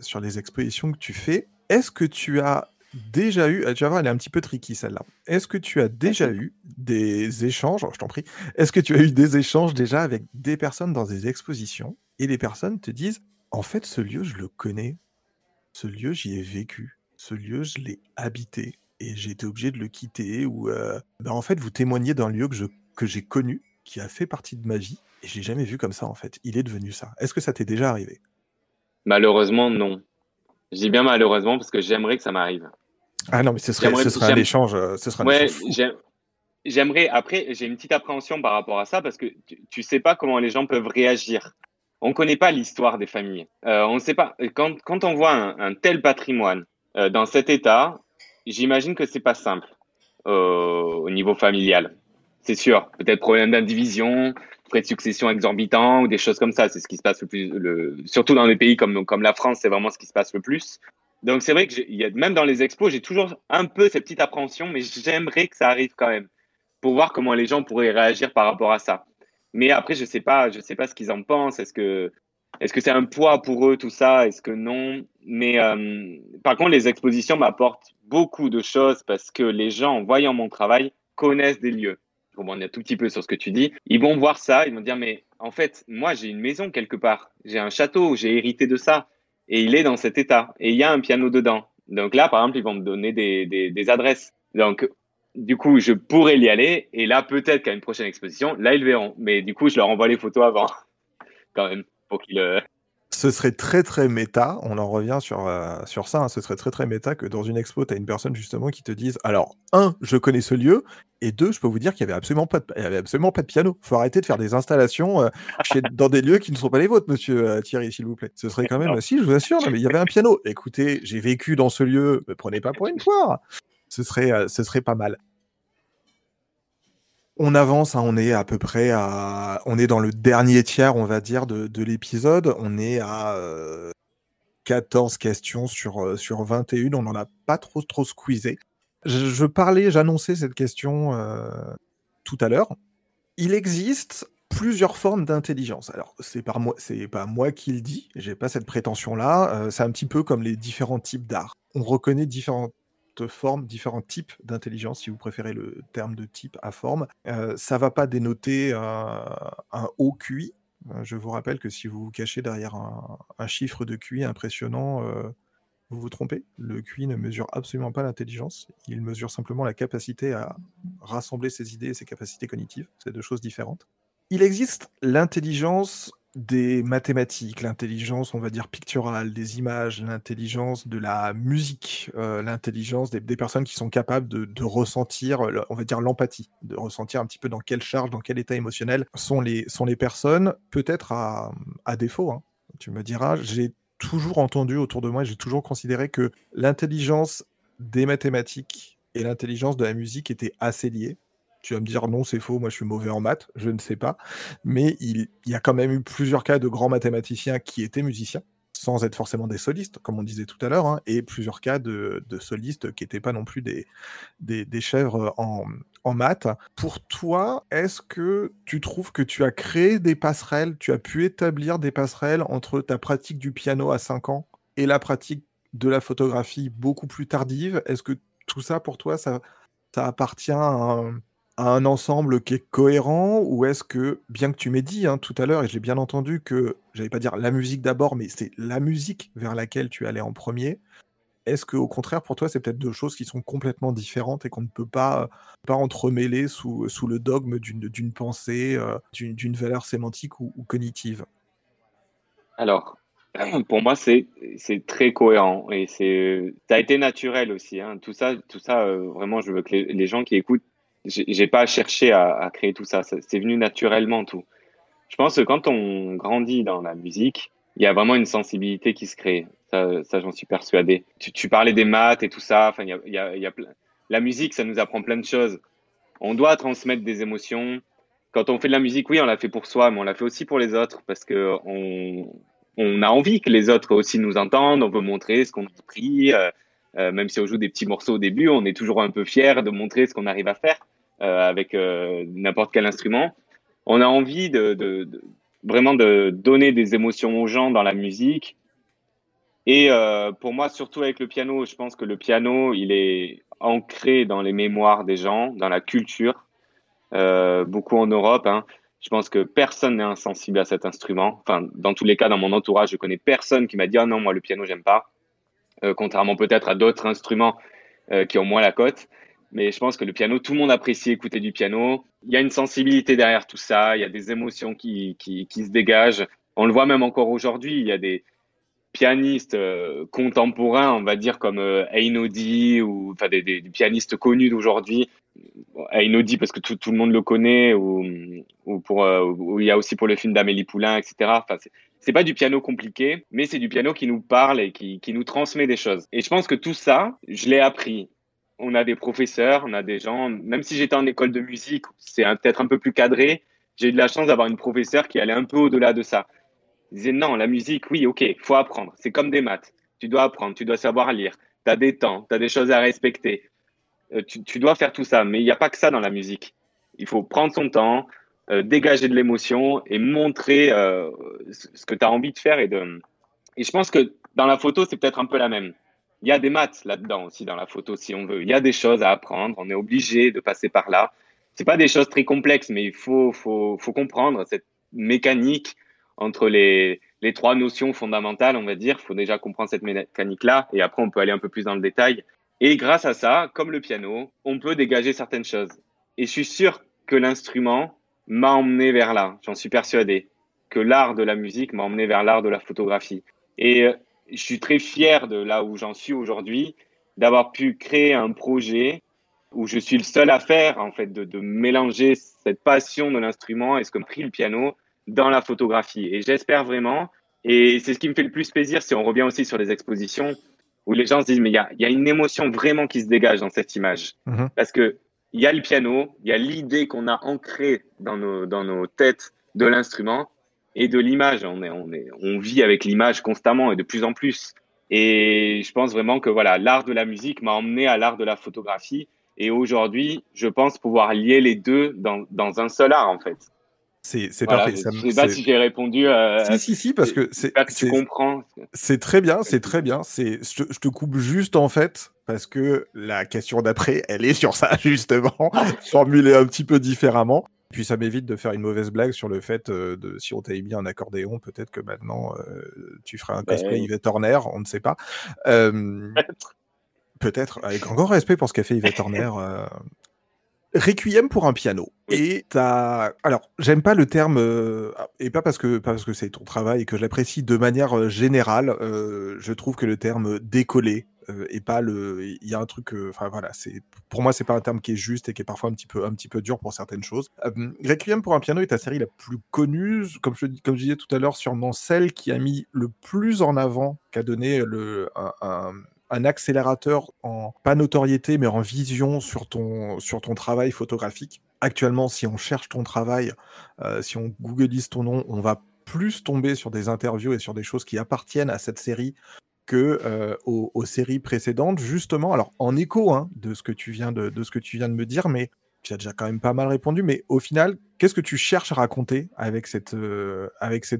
sur les expositions que tu fais. Est-ce que tu as déjà eu, tu vas voir, elle est un petit peu tricky celle-là. Est-ce que tu as déjà eu des échanges, je t'en prie, est-ce que tu as eu des échanges déjà avec des personnes dans des expositions et les personnes te disent, en fait, ce lieu, je le connais, ce lieu, j'y ai vécu, ce lieu, je l'ai habité et j'ai été obligé de le quitter ou, euh, ben, en fait, vous témoignez d'un lieu que je que j'ai connu, qui a fait partie de ma vie et je l'ai jamais vu comme ça en fait. Il est devenu ça. Est-ce que ça t'est déjà arrivé? Malheureusement, non. Je dis bien malheureusement parce que j'aimerais que ça m'arrive. Ah non, mais ce serait, ce serait un échange. Euh, ce ouais, j'aimerais. Après, j'ai une petite appréhension par rapport à ça parce que tu, ne sais pas comment les gens peuvent réagir. On ne connaît pas l'histoire des familles. Euh, on sait pas. Quand, quand on voit un, tel patrimoine euh, dans cet état, j'imagine que c'est pas simple au niveau familial. C'est sûr. Peut-être problème d'indivision, frais de succession exorbitants ou des choses comme ça. C'est ce qui se passe le plus. Le, surtout dans des pays comme, comme la France, c'est vraiment ce qui se passe le plus. Donc c'est vrai que y a, même dans les expos, j'ai toujours un peu cette petite appréhension, mais j'aimerais que ça arrive quand même pour voir comment les gens pourraient réagir par rapport à ça. Mais après, je sais sais pas ce qu'ils en pensent. Est-ce que est-ce que c'est un poids pour eux tout ça? Est-ce que non? Mais euh, par contre, les expositions m'apportent beaucoup de choses parce que les gens, en voyant mon travail, connaissent des lieux. Je rebondir un tout petit peu sur ce que tu dis. Ils vont voir ça, ils vont dire mais en fait, moi j'ai une maison quelque part, j'ai un château, j'ai hérité de ça et il est dans cet état et il y a un piano dedans. Donc là, par exemple, ils vont me donner des, des, des adresses. Donc du coup, je pourrais y aller. Et là, peut-être qu'à une prochaine exposition, là, ils verront. Mais du coup, je leur envoie les photos avant, quand même, pour qu'ils. Ce serait très très méta, on en revient sur, euh, sur ça, hein, ce serait très très méta que dans une expo, tu as une personne justement qui te dise alors, un, je connais ce lieu, et deux, je peux vous dire qu'il n'y avait, absolument pas de- il y avait absolument pas de piano. faut arrêter de faire des installations euh, chez- dans des lieux qui ne sont pas les vôtres, monsieur euh, Thierry, s'il vous plaît. Ce serait quand même, Non. si, je vous assure, non, mais il y avait un piano. Écoutez, j'ai vécu dans ce lieu, me prenez pas pour une poire. Ce serait, ce serait pas mal. On avance, hein, on est à peu près à. On est dans le dernier tiers, on va dire, de, de l'épisode. On est à euh, 14 questions sur, euh, sur 21. On n'en a pas trop, trop squeezé. Je, parlais, j'annonçais cette question euh, tout à l'heure. Il existe plusieurs formes d'intelligence. Alors, c'est pas moi, c'est pas moi qui le dis. J'ai pas cette prétention-là. Euh, c'est un petit peu comme les différents types d'art. On reconnaît différentes formes, différents types d'intelligence, si vous préférez le terme de type à forme. Euh, ça va pas dénoter un, haut QI. Euh, Je vous rappelle que si vous vous cachez derrière un, un chiffre de QI impressionnant, euh, vous vous trompez. Le QI ne mesure absolument pas l'intelligence. Il mesure simplement la capacité à rassembler ses idées et ses capacités cognitives. C'est deux choses différentes. Il existe l'intelligence des mathématiques, l'intelligence, on va dire, picturale, des images, l'intelligence de la musique, euh, l'intelligence des, personnes qui sont capables de, ressentir, on va dire, l'empathie, de ressentir un petit peu dans quelle charge, dans quel état émotionnel sont les, sont les personnes, peut-être à, à défaut, hein. tu me diras, j'ai toujours entendu autour de moi, j'ai toujours considéré que l'intelligence des mathématiques et l'intelligence de la musique étaient assez liées. Tu vas me dire non, c'est faux, moi je suis mauvais en maths, je ne sais pas. Mais il, y a quand même eu plusieurs cas de grands mathématiciens qui étaient musiciens, sans être forcément des solistes, comme on disait tout à l'heure, hein, et plusieurs cas de, solistes qui n'étaient pas non plus des, chèvres en, en maths. Pour toi, est-ce que tu trouves que tu as créé des passerelles, tu as pu établir des passerelles entre ta pratique du piano à 5 ans et la pratique de la photographie beaucoup plus tardive? Est-ce que tout ça, pour toi, ça, ça appartient à un, un ensemble qui est cohérent ou est-ce que, bien que tu m'aies dit hein, tout à l'heure, et j'ai bien entendu que, j'allais pas dire la musique d'abord, mais c'est la musique vers laquelle tu allais en premier, est-ce que au contraire, pour toi, c'est peut-être deux choses qui sont complètement différentes et qu'on ne peut pas, pas entremêler sous, sous le dogme d'une pensée, euh, d'une valeur sémantique ou, cognitive? Alors, pour moi, c'est très cohérent et ça a été naturel aussi. Hein. Tout ça, tout ça, euh, vraiment, je veux que les gens qui écoutent, j'ai pas cherché à, créer tout ça. C'est venu naturellement tout. Je pense que quand on grandit dans la musique, il y a vraiment une sensibilité qui se crée. Ça, j'en suis persuadé. Tu, parlais des maths et tout ça. Enfin, il y a, La musique, ça nous apprend plein de choses. On doit transmettre des émotions. Quand on fait de la musique, oui, on la fait pour soi, mais on la fait aussi pour les autres parce que on, on a envie que les autres aussi nous entendent. On veut montrer ce qu'on a appris. Euh, euh, même si on joue des petits morceaux au début, on est toujours un peu fier de montrer ce qu'on arrive à faire avec euh, n'importe quel instrument. On a envie de, vraiment de donner des émotions aux gens dans la musique. Et euh, pour moi, surtout avec le piano, je pense que le piano, il est ancré dans les mémoires des gens, dans la culture, euh, beaucoup en Europe. Hein. Je pense que personne n'est insensible à cet instrument. Enfin, dans tous les cas, dans mon entourage, je connais personne qui m'a dit ah non, moi le piano, j'aime pas. Euh, contrairement peut-être à d'autres instruments euh, qui ont moins la cote. Mais je pense que le piano, tout le monde apprécie écouter du piano. Il y a une sensibilité derrière tout ça. Il y a des émotions qui, qui, se dégagent. On le voit même encore aujourd'hui. Il y a des pianistes euh, contemporains, on va dire comme euh, ou enfin des, des, pianistes connus d'aujourd'hui. Einaudi parce que tout, tout le monde le connaît ou, ou pour euh, il y a aussi pour le film d'Amélie Poulain, etc. Enfin, c'est pas du piano compliqué, mais c'est du piano qui nous parle et qui, qui nous transmet des choses. Et je pense que tout ça, je l'ai appris on a des professeurs, on a des gens, même si j'étais en école de musique, c'est peut-être un peu plus cadré, j'ai eu de la chance d'avoir une professeure qui allait un peu au-delà de ça. Il disait non, la musique, oui, ok, faut apprendre. C'est comme des maths. Tu dois apprendre, tu dois savoir lire. Tu as des temps, tu as des choses à respecter. Euh, tu, dois faire tout ça, mais il n'y a pas que ça dans la musique. Il faut prendre son temps, euh, dégager de l'émotion et montrer euh, ce que tu as envie de faire. Et, et je pense que dans la photo, c'est peut-être un peu la même. Il y a des maths là-dedans aussi dans la photo si on veut. Il y a des choses à apprendre. On est obligé de passer par là. C'est pas des choses très complexes, mais il faut, faut, faut comprendre cette mécanique entre les, les trois notions fondamentales, on va dire. Il faut déjà comprendre cette mécanique-là et après on peut aller un peu plus dans le détail. Et grâce à ça, comme le piano, on peut dégager certaines choses. Et je suis sûr que l'instrument m'a emmené vers là. J'en suis persuadé que l'art de la musique m'a emmené vers l'art de la photographie. Et euh, je suis très fier de là où j'en suis aujourd'hui, d'avoir pu créer un projet où je suis le seul à faire, en fait, de, de mélanger cette passion de l'instrument et ce que pris le piano dans la photographie. Et j'espère vraiment, et c'est ce qui me fait le plus plaisir, si on revient aussi sur les expositions, où les gens se disent, mais il y a, y a, une émotion vraiment qui se dégage dans cette image. Mhm. Parce que il y a le piano, il y a l'idée qu'on a ancrée dans nos, dans nos têtes de l'instrument et de l'image. On, est, on, est, on vit avec l'image constamment et de plus en plus. Et je pense vraiment que voilà, l'art de la musique m'a emmené à l'art de la photographie. Et aujourd'hui, je pense pouvoir lier les deux dans, dans un seul art, en fait. C'est Voilà, parfait. je ne sais pas si j'ai répondu. euh, Si, si, si, parce que c'est tu comprends. c'est très bien, c'est très bien. C'est, je, te- je te coupe juste en fait, parce que la question d'après, elle est sur ça, justement, formulée un petit peu différemment. Puis ça m'évite de faire une mauvaise blague sur le fait euh, de si on t'avait mis un accordéon, peut-être que maintenant euh, tu ferais un Ben cosplay. Yvette Horner, on ne sait pas. Euh, Peut-être, avec un grand respect pour ce qu'a fait Yvette Horner. Requiem pour un piano. Et t'as. Alors, j'aime pas le terme, euh, et pas parce que pas parce que c'est ton travail et que je l'apprécie de manière euh, générale. euh, je trouve que le terme décollé euh, et pas le. Il y a un truc. Enfin voilà, c'est pour moi c'est pas un terme qui est juste et qui est parfois un petit peu un petit peu dur pour certaines choses. Requiem pour un piano est ta série la plus connue, comme je comme je disais tout à l'heure, sûrement celle qui a mis le plus en avant, qu'a donné le un- un un accélérateur en pas notoriété mais en vision sur ton sur ton travail photographique. Actuellement, si on cherche ton travail, euh, si on googleise ton nom, on va plus tomber sur des interviews et sur des choses qui appartiennent à cette série que euh, aux, séries précédentes, justement. Alors en écho hein, de ce que tu viens de, me dire, mais tu as déjà quand même pas mal répondu. Mais au final, qu'est-ce que tu cherches à raconter avec cette euh,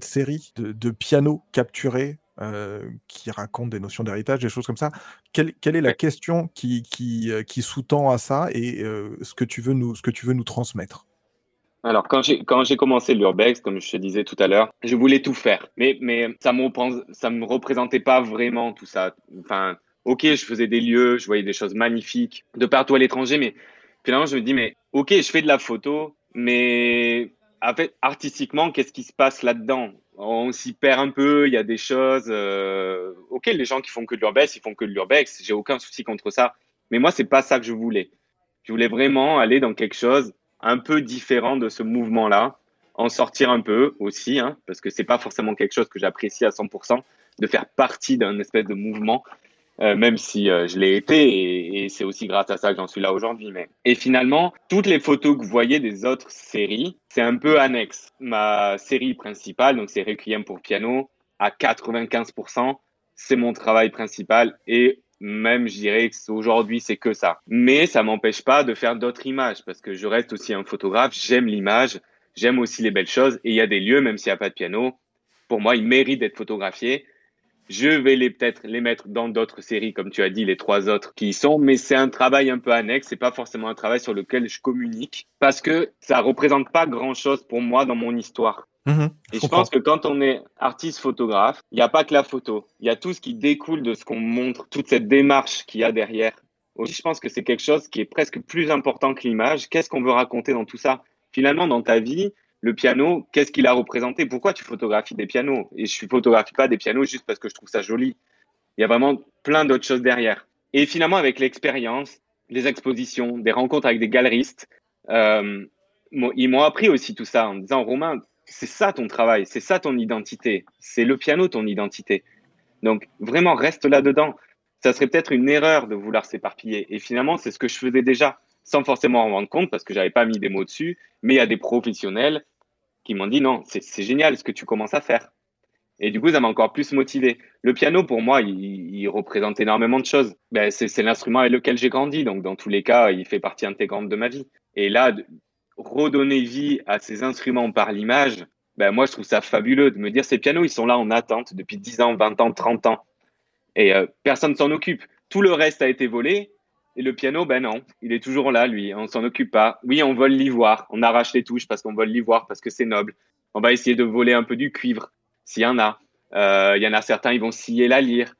série de, de pianos capturés euh, qui racontent des notions d'héritage, des choses comme ça quelle, quelle est la question qui, qui, euh, qui sous-tend à ça et euh, ce, que tu veux nous, ce que tu veux nous transmettre? Alors, quand j'ai, quand j'ai commencé l'urbex, comme je te disais tout à l'heure, je voulais tout faire. Mais, mais ça me ça me représentait pas vraiment tout ça. Enfin, ok, je faisais des lieux, je voyais des choses magnifiques de partout à l'étranger, mais finalement, je me dis, mais ok, je fais de la photo, mais en fait, artistiquement, qu'est-ce qui se passe là-dedans? On s'y perd un peu, il y a des choses. euh, Ok, les gens qui font que de l'urbex, ils font que de l'urbex, j'ai aucun souci contre ça. Mais moi, c'est pas ça que je voulais. Je voulais vraiment aller dans quelque chose un peu différent de ce mouvement-là, en sortir un peu aussi, hein, parce que c'est pas forcément quelque chose que j'apprécie à 100%, de faire partie d'un espèce de mouvement, euh, même si euh, je l'ai été, et, et c'est aussi grâce à ça que j'en suis là aujourd'hui. Mais et finalement, toutes les photos que vous voyez des autres séries, c'est un peu annexe. Ma série principale, donc c'est Requiem pour piano, à 95%, c'est mon travail principal et même je dirais que aujourd'hui c'est que ça. Mais ça m'empêche pas de faire d'autres images parce que je reste aussi un photographe, j'aime l'image, j'aime aussi les belles choses et il y a des lieux même s'il n'y a pas de piano, pour moi ils méritent d'être photographiés. Je vais les peut-être les mettre dans d'autres séries comme tu as dit les trois autres qui y sont mais c'est un travail un peu annexe, c'est pas forcément un travail sur lequel je communique parce que ça représente pas grand-chose pour moi dans mon histoire. Mhm, Et je comprends. pense que quand on est artiste photographe, il n'y a pas que la photo. Il y a tout ce qui découle de ce qu'on montre, toute cette démarche qu'il y a derrière. Aussi, je pense que c'est quelque chose qui est presque plus important que l'image. Qu'est-ce qu'on veut raconter dans tout ça? Finalement, dans ta vie, le piano, qu'est-ce qu'il a représenté? Pourquoi tu photographies des pianos? Et je ne photographie pas des pianos juste parce que je trouve ça joli. Il y a vraiment plein d'autres choses derrière. Et finalement, avec l'expérience, les expositions, des rencontres avec des galeristes, euh, ils m'ont appris aussi tout ça en me disant, Romain, c'est ça ton travail, c'est ça ton identité, c'est le piano ton identité. Donc vraiment reste là-dedans. Ça serait peut-être une erreur de vouloir s'éparpiller. Et finalement, c'est ce que je faisais déjà, sans forcément en rendre compte, parce que j'avais pas mis des mots dessus. Mais il y a des professionnels qui m'ont dit non, c'est génial ce que tu commences à faire. Et du coup, ça m'a encore plus motivé. Le piano, pour moi, il, représente énormément de choses. Ben, c'est l'instrument avec lequel j'ai grandi, donc dans tous les cas, il fait partie intégrante de ma vie. Et là, redonner vie à ces instruments par l'image, ben moi je trouve ça fabuleux de me dire ces pianos ils sont là en attente depuis 10 ans, 20 ans, 30 ans et euh, personne s'en occupe. Tout le reste a été volé et le piano ben non, il est toujours là lui, on s'en occupe pas. Oui, on vole l'ivoire, on arrache les touches parce qu'on vole l'ivoire parce que c'est noble. On va essayer de voler un peu du cuivre s'il y en a. Euh, Il y en a certains ils vont scier la lyre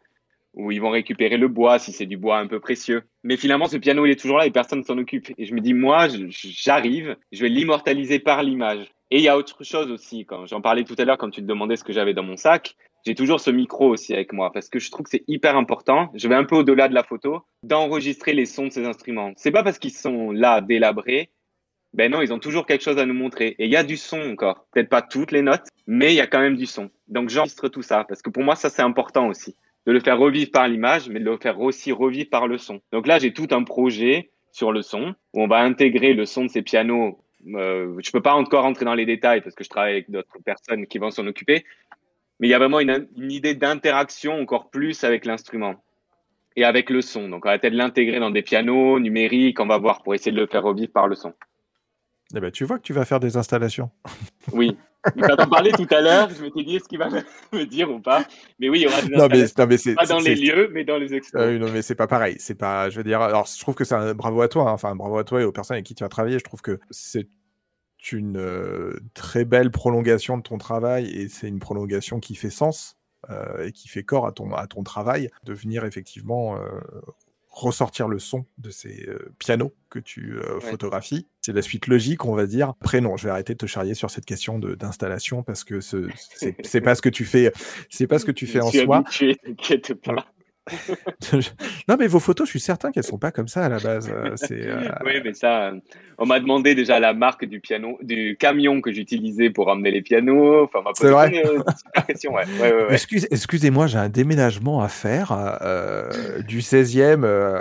où ils vont récupérer le bois si c'est du bois un peu précieux. Mais finalement, ce piano, il est toujours là et personne ne s'en occupe. Et je me dis, moi, j'arrive, je vais l'immortaliser par l'image. Et il y a autre chose aussi, quand j'en parlais tout à l'heure, quand tu te demandais ce que j'avais dans mon sac, j'ai toujours ce micro aussi avec moi parce que je trouve que c'est hyper important. Je vais un peu au-delà de la photo, d'enregistrer les sons de ces instruments. C'est pas parce qu'ils sont là délabrés ben non, ils ont toujours quelque chose à nous montrer. Et il y a du son encore. Peut-être pas toutes les notes, mais il y a quand même du son. Donc j'enregistre tout ça, parce que pour moi, ça c'est important aussi. De le faire revivre par l'image, mais de le faire aussi revivre par le son. Donc là, j'ai tout un projet sur le son, où on va intégrer le son de ces pianos. Euh, je peux pas encore rentrer dans les détails, parce que je travaille avec d'autres personnes qui vont s'en occuper. Mais il y a vraiment une, une idée d'interaction encore plus avec l'instrument et avec le son. Donc on va peut-être l'intégrer dans des pianos numériques, on va voir pour essayer de le faire revivre par le son. Eh ben, tu vois que tu vas faire des installations. Oui. quand on parlait tout à l'heure, je m'étais dit est-ce qu'il va me dire ou pas? Mais oui, il y aura des non, mais, installations. non, mais c'est, pas dans les lieux, mais dans les expos. Oui, non, mais c'est pas pareil. C'est pas, je veux dire, alors je trouve que c'est un bravo à toi, hein. enfin bravo à toi et aux personnes avec qui tu as travaillé. Je trouve que c'est une euh, très belle prolongation de ton travail et c'est une prolongation qui fait sens euh, et qui fait corps à ton, à ton travail de venir effectivement euh, ressortir le son de ces pianos que tu Ouais. photographies. C'est la suite logique, on va dire. Après, non, je vais arrêter de te charrier sur cette question d'installation parce que ce- c'est c'est pas ce que tu fais, c'est pas ce que tu fais Je en suis soi. habitué, pas. non, mais vos photos, je suis certain qu'elles sont pas comme ça à la base. Euh, euh, Oui, mais ça, euh, on m'a demandé déjà la marque du piano, du camion que j'utilisais pour ramener les pianos. Enfin, C'est vrai plein de super questions. Ouais, ouais, ouais, ouais. Excuse, excusez-moi, j'ai un déménagement à faire euh, du 16e euh,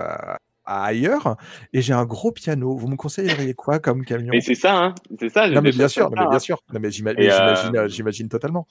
à ailleurs et j'ai un gros piano. Vous me conseilleriez quoi comme camion? Mais c'est ça, hein. C'est ça. Non, mais des bien sûr, non, mais bien hein. sûr. Non, mais j'imagine totalement.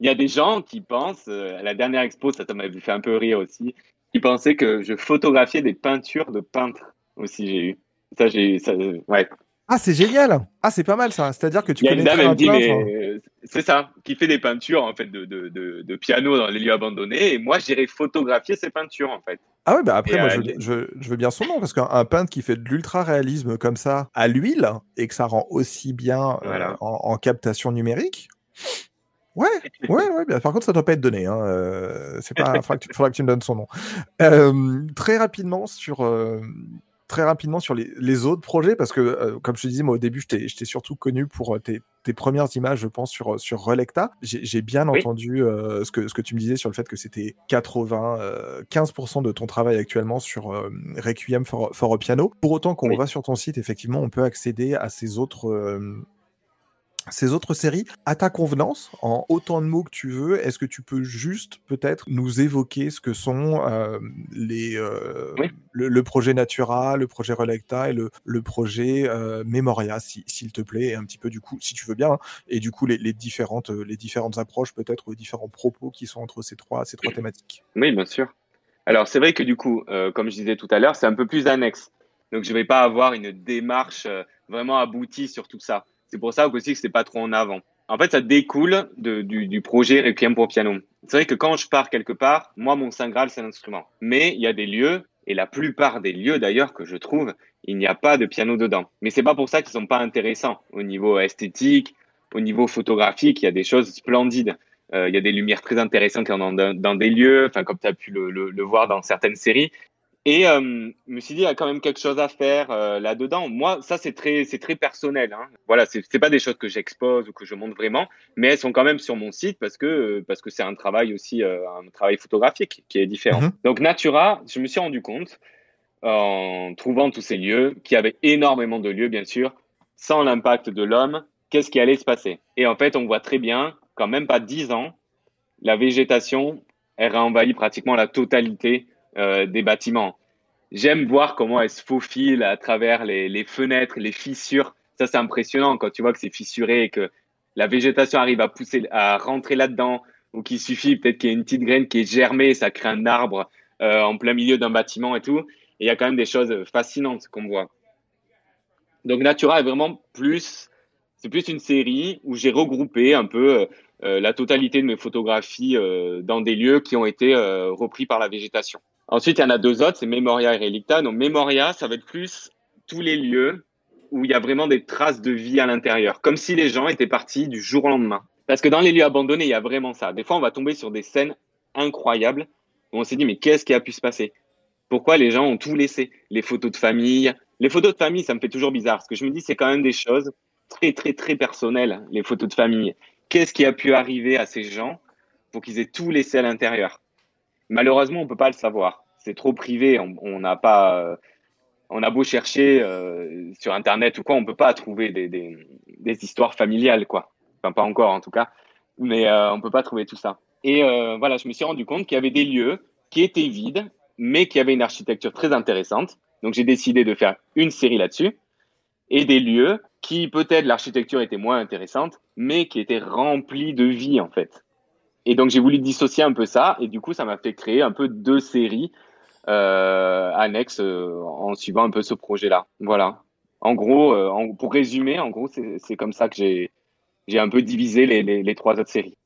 Il y a des gens qui pensent, euh, à la dernière expo, ça ça m'avait fait un peu rire aussi, qui pensaient que je photographiais des peintures de peintres aussi, j'ai eu. Ça, j'ai, ça, euh, ouais. Ah, c'est génial Ah, c'est pas mal ça. C'est-à-dire que tu connais dame, elle me dit, mais euh, c'est ça, qui fait des peintures, en fait, de, de, de, de piano dans les lieux abandonnés, et moi, j'irai photographier ces peintures, en fait. Ah ouais, bah après, Et, moi, euh, je, je- je veux bien son nom, parce qu'un un peintre qui fait de l'ultra-réalisme comme ça, à l'huile, et que ça rend aussi bien euh, en captation numérique, ouais, ouais, ouais, bien. par contre, ça doit pas être donné, hein, euh, c'est pas, faudra que, tu- faudra que tu me donnes son nom. Euh, très rapidement sur... euh, Très rapidement sur les, les autres projets, parce que, euh, comme je te disais, moi au début, je t'ai surtout connu pour tes, tes premières images, je pense, sur, sur Relecta. J'ai bien Oui. entendu ce, que, ce que tu me disais sur le fait que c'était 80, euh, 15% de ton travail actuellement sur Requiem for, for a Piano. Pour autant, quand Oui. on va sur ton site, effectivement, on peut accéder à ces autres. Ces autres séries, à ta convenance, en autant de mots que tu veux, est-ce que tu peux juste peut-être nous évoquer ce que sont euh, les, euh, Oui. le, le projet Natura, le projet Relecta et le, le projet euh, Memoria, si- s'il te plaît, et un petit peu du coup, si tu veux bien, hein, et du coup les, les différentes, euh, les différentes approches peut-être, ou les différents propos qui sont entre ces trois, ces trois thématiques. Oui, bien sûr. Alors, c'est vrai que du coup, comme je disais tout à l'heure, c'est un peu plus annexe. Donc, je ne vais pas avoir une démarche vraiment aboutie sur tout ça. C'est pour ça aussi que c'est pas trop en avant. En fait, ça découle du, projet Requiem pour piano. C'est vrai que quand je pars quelque part, moi, mon Saint Graal, c'est l'instrument. Mais il y a des lieux, et la plupart des lieux d'ailleurs que je trouve, il n'y a pas de piano dedans. Mais c'est pas pour ça qu'ils sont pas intéressants au niveau esthétique, au niveau photographique. Il y a des choses splendides. Euh, il y a des lumières très intéressantes dans, dans, des lieux, enfin comme tu as pu le voir dans certaines séries. Et euh, je me suis dit, il y a quand même quelque chose à faire euh, là-dedans. Moi, ça, c'est très, c'est très personnel. Hein. Voilà, c'est c'est pas des choses que j'expose ou que je montre vraiment, mais elles sont quand même sur mon site parce que parce que c'est un travail aussi, euh, un travail photographique qui est différent. Mhm. Donc Natura, je me suis rendu compte en trouvant tous ces lieux, qu'il y avait énormément de lieux, bien sûr, sans l'impact de l'homme, qu'est-ce qui allait se passer? Et en fait, on voit très bien, quand même pas 10 ans, la végétation, elle a envahi pratiquement la totalité euh, des bâtiments. J'aime voir comment elle se faufile à travers les, fenêtres, les fissures. Ça, c'est impressionnant quand tu vois que c'est fissuré et que la végétation arrive à pousser, à rentrer là-dedans, ou qu'il suffit peut-être qu'il y ait une petite graine qui est germée, ça crée un arbre euh, en plein milieu d'un bâtiment et tout. Et il y a quand même des choses fascinantes qu'on voit. Donc Natura est vraiment plus, c'est plus une série où j'ai regroupé un peu euh, la totalité de mes photographies dans des lieux qui ont été repris par la végétation. Ensuite, il y en a deux autres, c'est Memoria et Relicta. Donc Memoria, ça va être plus tous les lieux où il y a vraiment des traces de vie à l'intérieur, comme si les gens étaient partis du jour au lendemain. Parce que dans les lieux abandonnés, il y a vraiment ça. Des fois, on va tomber sur des scènes incroyables où on s'est dit, mais qu'est-ce qui a pu se passer? Pourquoi les gens ont tout laissé? Les photos de famille. Les photos de famille, ça me fait toujours bizarre, parce que je me dis, c'est quand même des choses très, très, très personnelles, les photos de famille. Qu'est-ce qui a pu arriver à ces gens pour qu'ils aient tout laissé à l'intérieur? Malheureusement, on ne peut pas le savoir. C'est trop privé. On n'a pas. Euh, on a beau chercher euh, sur Internet ou quoi, on peut pas trouver des, des, histoires familiales, quoi. Enfin, pas encore en tout cas, mais euh, on peut pas trouver tout ça. Et voilà, je me suis rendu compte qu'il y avait des lieux qui étaient vides, mais qui avaient une architecture très intéressante. Donc j'ai décidé de faire une série là-dessus. Et des lieux qui, peut-être, l'architecture était moins intéressante, mais qui étaient remplis de vie, en fait. Et donc j'ai voulu dissocier un peu ça, et du coup, ça m'a fait créer un peu deux séries euh, annexes euh, en suivant un peu ce projet-là. Voilà. En gros, euh, pour résumer, en gros, c'est comme ça que j'ai j'ai un peu divisé les, les, les trois autres séries.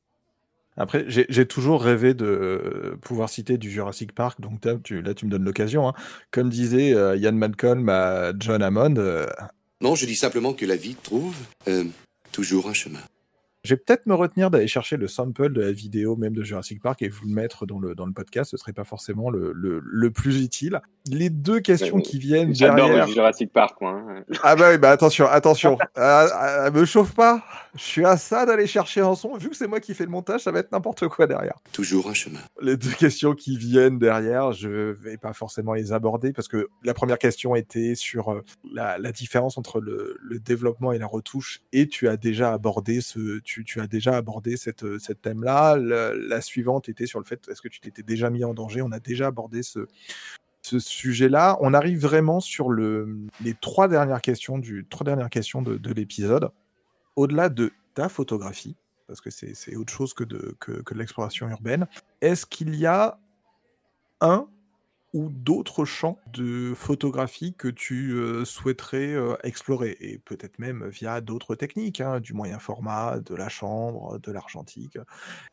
Après, j'ai toujours rêvé de pouvoir citer du Jurassic Park, donc tu, là tu me donnes l'occasion. Hein. Comme disait euh, Ian Malcolm à John Hammond. Euh, non, je dis simplement que la vie trouve euh, toujours un chemin. Je vais peut-être me retenir d'aller chercher le sample de la vidéo même de Jurassic Park et vous le mettre dans le, dans le podcast. Ce serait pas forcément le, le, le plus utile. Les deux questions qui viennent derrière. J'adore Jurassic Park, moi. Hein. Ah bah oui, bah attention, attention. euh, euh, me chauffe pas. Je suis à ça d'aller chercher un son. Vu que c'est moi qui fais le montage, ça va être n'importe quoi derrière. Toujours un chemin. Les deux questions qui viennent derrière, je vais pas forcément les aborder parce que la première question était sur euh, la, la différence entre le, le, développement et la retouche et tu as déjà abordé ce, tu, tu as déjà abordé cette, cette thème-là. La, suivante était sur le fait est-ce que tu t'étais déjà mis en danger? On a déjà abordé ce, sujet-là. On arrive vraiment sur le, les trois dernières questions du trois dernières questions de, de l'épisode. Au-delà de ta photographie, parce que c'est autre chose que, que de l'exploration urbaine, est-ce qu'il y a un ou d'autres champs de photographie que tu euh, souhaiterais euh, explorer, et peut-être même via d'autres techniques, hein, du moyen format, de la chambre, de l'argentique.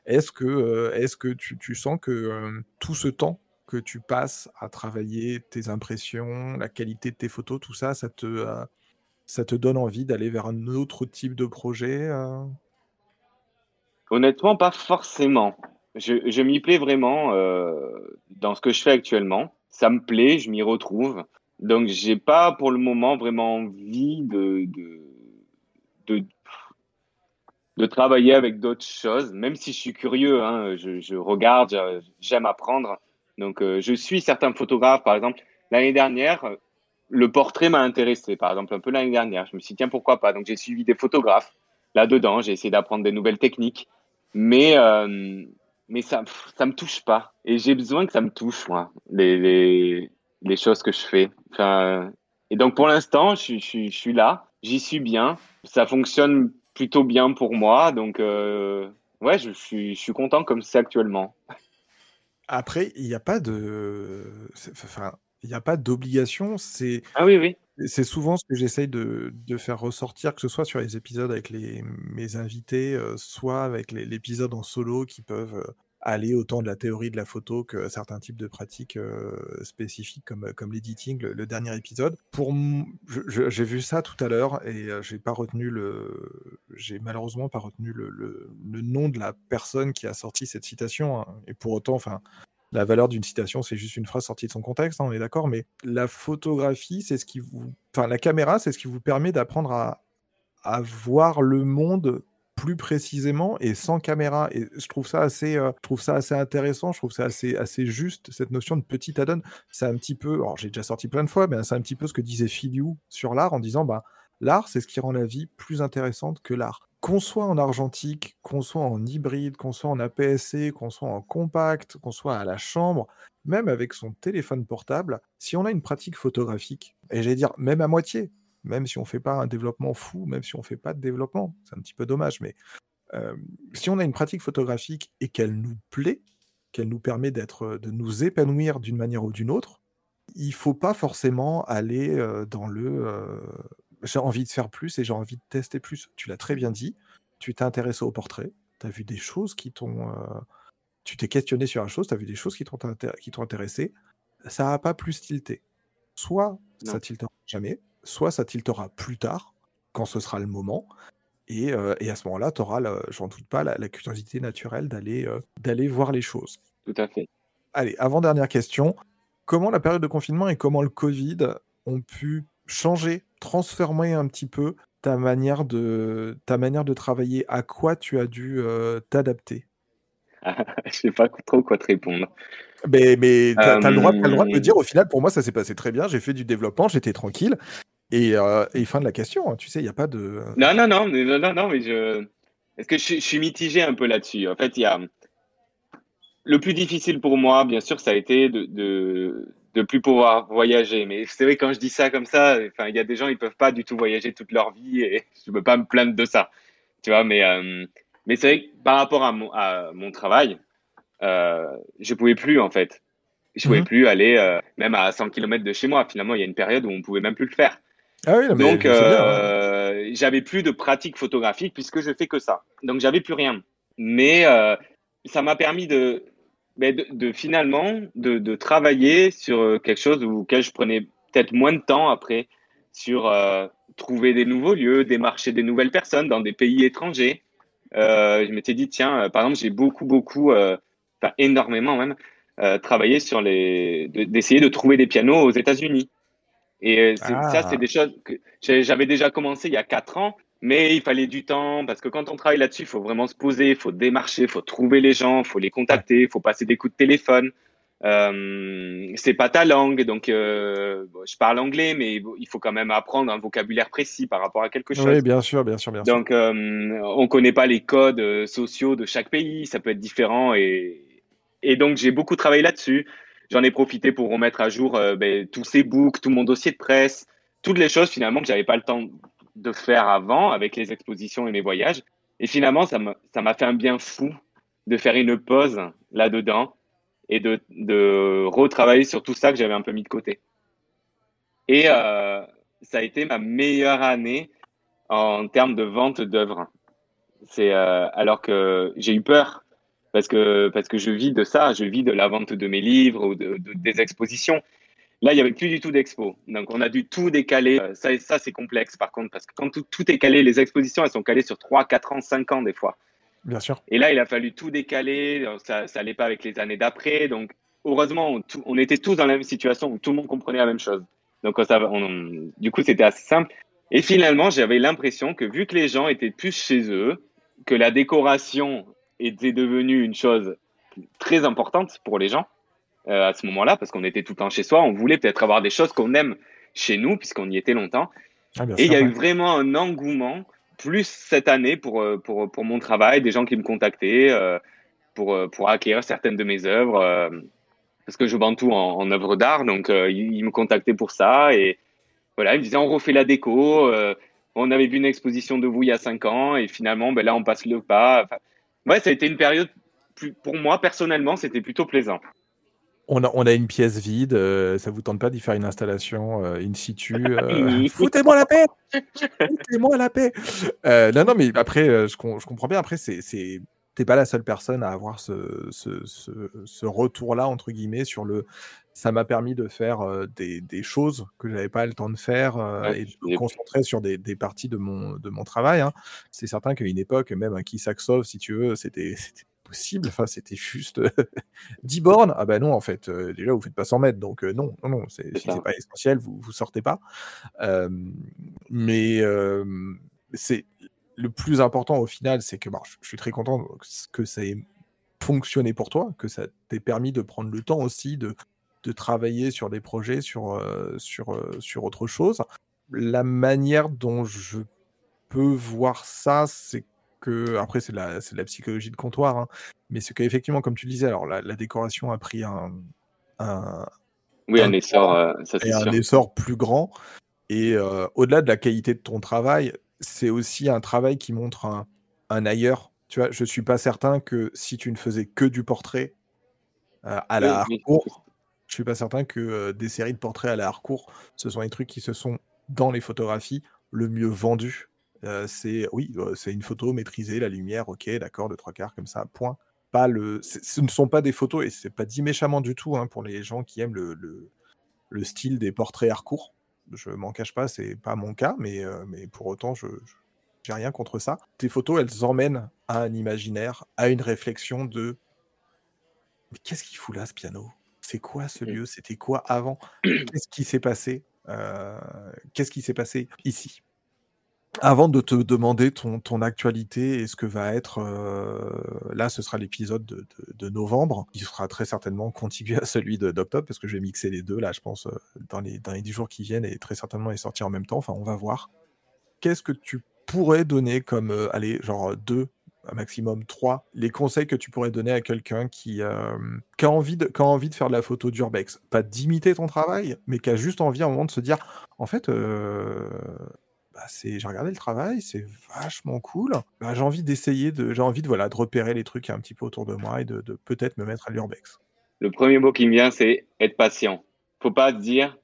Est-ce que, euh, est -ce que tu, tu sens que tout ce temps que tu passes à travailler tes impressions, la qualité de tes photos, tout ça, ça te, ça te donne envie d'aller vers un autre type de projet Honnêtement, pas forcément. Je, m'y plais vraiment euh, dans ce que je fais actuellement. Ça me plaît, je m'y retrouve. Donc, j'ai pas pour le moment vraiment envie de, de, de, travailler avec d'autres choses, même si je suis curieux. Hein, je, je regarde, j'aime apprendre. Donc, euh, je suis certains photographes, par exemple, l'année dernière, le portrait m'a intéressé, par exemple, un peu l'année dernière. Je me suis dit, tiens, pourquoi pas? Donc, j'ai suivi des photographes là-dedans, j'ai essayé d'apprendre des nouvelles techniques, mais, euh, mais ça ça me touche pas. Et j'ai besoin que ça me touche, moi, les, les, les choses que je fais. Et donc, pour l'instant, je, je, je, suis là, j'y suis bien, ça fonctionne plutôt bien pour moi, donc, euh, ouais, je, je, suis, je suis content comme c'est actuellement. Après, il n'y a pas de. Enfin, il n'y a pas d'obligation. C'est. Ah oui, oui. C'est souvent ce que j'essaye de, de, faire ressortir, que ce soit sur les épisodes avec les, mes invités, euh, soit avec l'épisode en solo qui peuvent euh, aller autant de la théorie de la photo que certains types de pratiques euh, spécifiques comme, comme l'editing, le, le, dernier épisode. Pour j'ai vu ça tout à l'heure et euh, j'ai pas retenu le, j'ai malheureusement pas retenu le, le, le, nom de la personne qui a sorti cette citation. Hein. Et pour autant, enfin, la valeur d'une citation, c'est juste une phrase sortie de son contexte, hein, on est d'accord, mais la photographie, c'est ce qui vous. Enfin, la caméra, c'est ce qui vous permet d'apprendre à, voir le monde plus précisément et sans caméra. Et je trouve ça assez, euh, je trouve ça assez intéressant, je trouve ça assez, assez juste, cette notion de petit add-on. C'est un petit peu, alors j'ai déjà sorti plein de fois, mais c'est un petit peu ce que disait Filiou sur l'art en disant, bah, l'art, c'est ce qui rend la vie plus intéressante que l'art qu'on soit en argentique, qu'on soit en hybride, qu'on soit en APS-C, qu'on soit en compact, qu'on soit à la chambre, même avec son téléphone portable, si on a une pratique photographique, et j'allais dire même à moitié, même si on ne fait pas un développement fou, même si on ne fait pas de développement, c'est un petit peu dommage, mais euh, si on a une pratique photographique et qu'elle nous plaît, qu'elle nous permet d'être, de nous épanouir d'une manière ou d'une autre, il ne faut pas forcément aller euh, dans le euh, j'ai envie de faire plus et j'ai envie de tester plus. Tu l'as très bien dit, tu t'es intéressé au portrait, tu as vu des choses qui t'ont... Euh, tu t'es questionné sur la chose, tu as vu des choses qui t'ont intér intéressé, ça n'a pas plus tilté. Soit non. ça tiltera jamais, soit ça tiltera plus tard, quand ce sera le moment, et, euh, et à ce moment-là, tu auras, j'en doute pas, la, la curiosité naturelle d'aller euh, d'aller voir les choses. Tout à fait. allez, avant-dernière question. Comment la période de confinement et comment le Covid ont pu changer, transformer un petit peu ta manière de, ta manière de travailler À quoi tu as dû euh, t'adapter? Je sais pas trop quoi te répondre. Mais, mais tu as, le droit, t'as le droit de me Euh, dire, au final, pour moi, ça s'est passé très bien. J'ai fait du développement, j'étais tranquille. Et, euh, et fin de la question, hein, tu sais, il n'y a pas de. Non, non, non, non, non, non, mais je. Est-ce que je, suis- je suis mitigé un peu là-dessus? En fait, il y a. Le plus difficile pour moi, bien sûr, ça a été de, de, de plus pouvoir voyager. Mais c'est vrai, quand je dis ça comme ça, enfin, il y a des gens, ils peuvent pas du tout voyager toute leur vie et je peux pas me plaindre de ça. Tu vois, mais, euh, mais c'est vrai que par rapport à mon, à mon travail, euh, je pouvais plus, en fait. Je pouvais Mhm. plus aller, euh, même à 100 km de chez moi. Finalement, il y a une période où on pouvait même plus le faire. Ah oui, non, mais Donc, bien, hein. euh, j'avais plus de pratique photographique puisque je fais que ça. Donc, j'avais plus rien. Mais euh, ça m'a permis de, ben, de, de finalement de, de travailler sur euh, quelque chose auquel je prenais peut-être moins de temps après, sur euh, trouver des nouveaux lieux, démarcher des nouvelles personnes dans des pays étrangers. Euh, je m'étais dit, tiens, euh, par exemple, j'ai beaucoup, beaucoup, enfin énormément même, travaillé sur les, de- d'essayer de trouver des pianos aux États-Unis. Et euh, c'est- Ah. ça, c'est des choses que j'avais déjà commencé il y a quatre ans, mais il fallait du temps parce que quand on travaille là-dessus, il faut vraiment se poser, il faut démarcher, il faut trouver les gens, il faut les contacter, il faut passer des coups de téléphone. Euh, c'est pas ta langue, donc euh, bon, je parle anglais, mais il faut quand même apprendre un vocabulaire précis par rapport à quelque chose. Oui, bien sûr, bien sûr, bien sûr. Donc, euh, on connaît pas les codes euh, sociaux de chaque pays, ça peut être différent et, et donc j'ai beaucoup travaillé là-dessus. J'en ai profité pour remettre à jour euh, ben, tous ces books, tout mon dossier de presse, toutes les choses finalement que j'avais pas le temps de faire avant avec les expositions et mes voyages. Et finalement, ça m'a fait un bien fou de faire une pause là-dedans et de, de retravailler sur tout ça que j'avais un peu mis de côté. Et euh, ça a été ma meilleure année en termes de vente d'œuvres. C'est euh, alors que j'ai eu peur parce que parce que je vis de ça, je vis de la vente de mes livres ou de- des expositions. Là, il y avait plus du tout d'expo, donc on a dû tout décaler. Euh, Ça, ça c'est complexe par contre parce que quand tout, tout est calé, les expositions elles sont calées sur 3, 4 ans, 5 ans des fois. Bien sûr. Et là, il a fallu tout décaler. Alors, Ça, ça allait pas avec les années d'après. Donc, heureusement, on, tout- on était tous dans la même situation où tout le monde comprenait la même chose. Donc, ça, on- du coup, c'était assez simple. Et finalement, j'avais l'impression que vu que les gens étaient plus chez eux, que la décoration était devenue une chose très importante pour les gens euh, à ce moment-là, parce qu'on était tout le temps chez soi, on voulait peut-être avoir des choses qu'on aime chez nous, puisqu'on y était longtemps. Ah, Et il y a eu vraiment un engouement, plus cette année pour, euh, pour, pour mon travail, des gens qui me contactaient euh, pour, euh, pour acquérir certaines de mes œuvres, euh, parce que je vends tout en, en œuvres d'art, donc euh, ils, ils me contactaient pour ça, et voilà, ils me disaient on refait la déco, euh, on avait vu une exposition de vous il y a cinq ans, et finalement, ben là, on passe le pas. Enfin, ouais, ça a été une période, plus, pour moi, personnellement, c'était plutôt plaisant. On a, on a une pièce vide, euh, ça vous tente pas d'y faire une installation euh, in situ euh, Foutez-moi la paix Foutez-moi la paix Euh, Non, non, mais après, je, com- je comprends bien. Après, c'est, t'es pas la seule personne à avoir ce, ce, ce, ce retour-là entre guillemets sur le. Ça m'a permis de faire des, des choses que j'avais pas le temps de faire Ouais, et de me concentrer sur des, des parties de mon, de mon travail. hein. C'est certain qu'à une époque, même un Kisaksov, si tu veux, c'était possible. Enfin, c'était juste 10 bornes. Ah bah non, en fait, euh, déjà, vous faites pas 100 mètres, donc euh, non, non, non, c'est, si pas essentiel, vous, vous sortez pas. Euh, mais euh, c'est le plus important au final, c'est que je suis très content que ça ait fonctionné pour toi, que ça t'ait permis de prendre le temps aussi de, de travailler sur des projets, sur, euh, sur, euh, sur autre chose. La manière dont je peux voir ça, c'est que, après, c'est de la, c'est de la psychologie de comptoir, hein, mais c'est qu'effectivement, comme tu le disais, alors la, la décoration a pris un, un, Oui, un Un essor, euh, ça et c'est un essor plus grand. Et euh, au-delà de la qualité de ton travail, c'est aussi un travail qui montre un, un ailleurs. Tu vois, je suis pas certain que si tu ne faisais que du portrait euh, à la Oui, oui. Harcourt, je suis pas certain que euh, des séries de portraits à la Harcourt, ce sont les trucs qui se sont dans les photographies le mieux vendus. Euh, c'est oui, euh, c'est une photo maîtrisée, la lumière, ok, d'accord, de trois quarts comme ça, point. Pas le, ce ne sont pas des photos et c'est pas dit méchamment du tout hein, pour les gens qui aiment le, le, le style des portraits Harcourt. Je m'en cache pas, c'est pas mon cas, mais, euh, mais pour autant, je j'ai rien contre ça. Tes photos, elles emmènent à un imaginaire, à une réflexion de mais qu'est-ce qu'il fout là, ce piano? C'est quoi ce lieu? C'était quoi avant? Qu'est-ce qui s'est passé? Qu'est-ce qui s'est passé ici? Avant de te demander ton, actualité et ce que va être, euh, là ce sera l'épisode de, novembre, qui sera très certainement contigué à celui de- d'octobre, parce que je vais mixer les deux là, je pense, euh, dans les, dans les 10 jours qui viennent, et très certainement les sortir en même temps, enfin on va voir. Qu'est-ce que tu pourrais donner comme, euh, allez, genre deux, un maximum trois, les conseils que tu pourrais donner à quelqu'un qui, euh, a envie de, qui a envie de faire de la photo d'urbex? Pas d'imiter ton travail, mais qui a juste envie à un moment de se dire, en fait, euh, bah, j'ai regardé le travail, c'est vachement cool. Bah, j'ai envie d'essayer de j'ai envie de voilà, de repérer les trucs un petit peu autour de moi et de, de peut-être me mettre à l'urbex. Le premier mot qui me vient, c'est être patient. Faut pas se dire,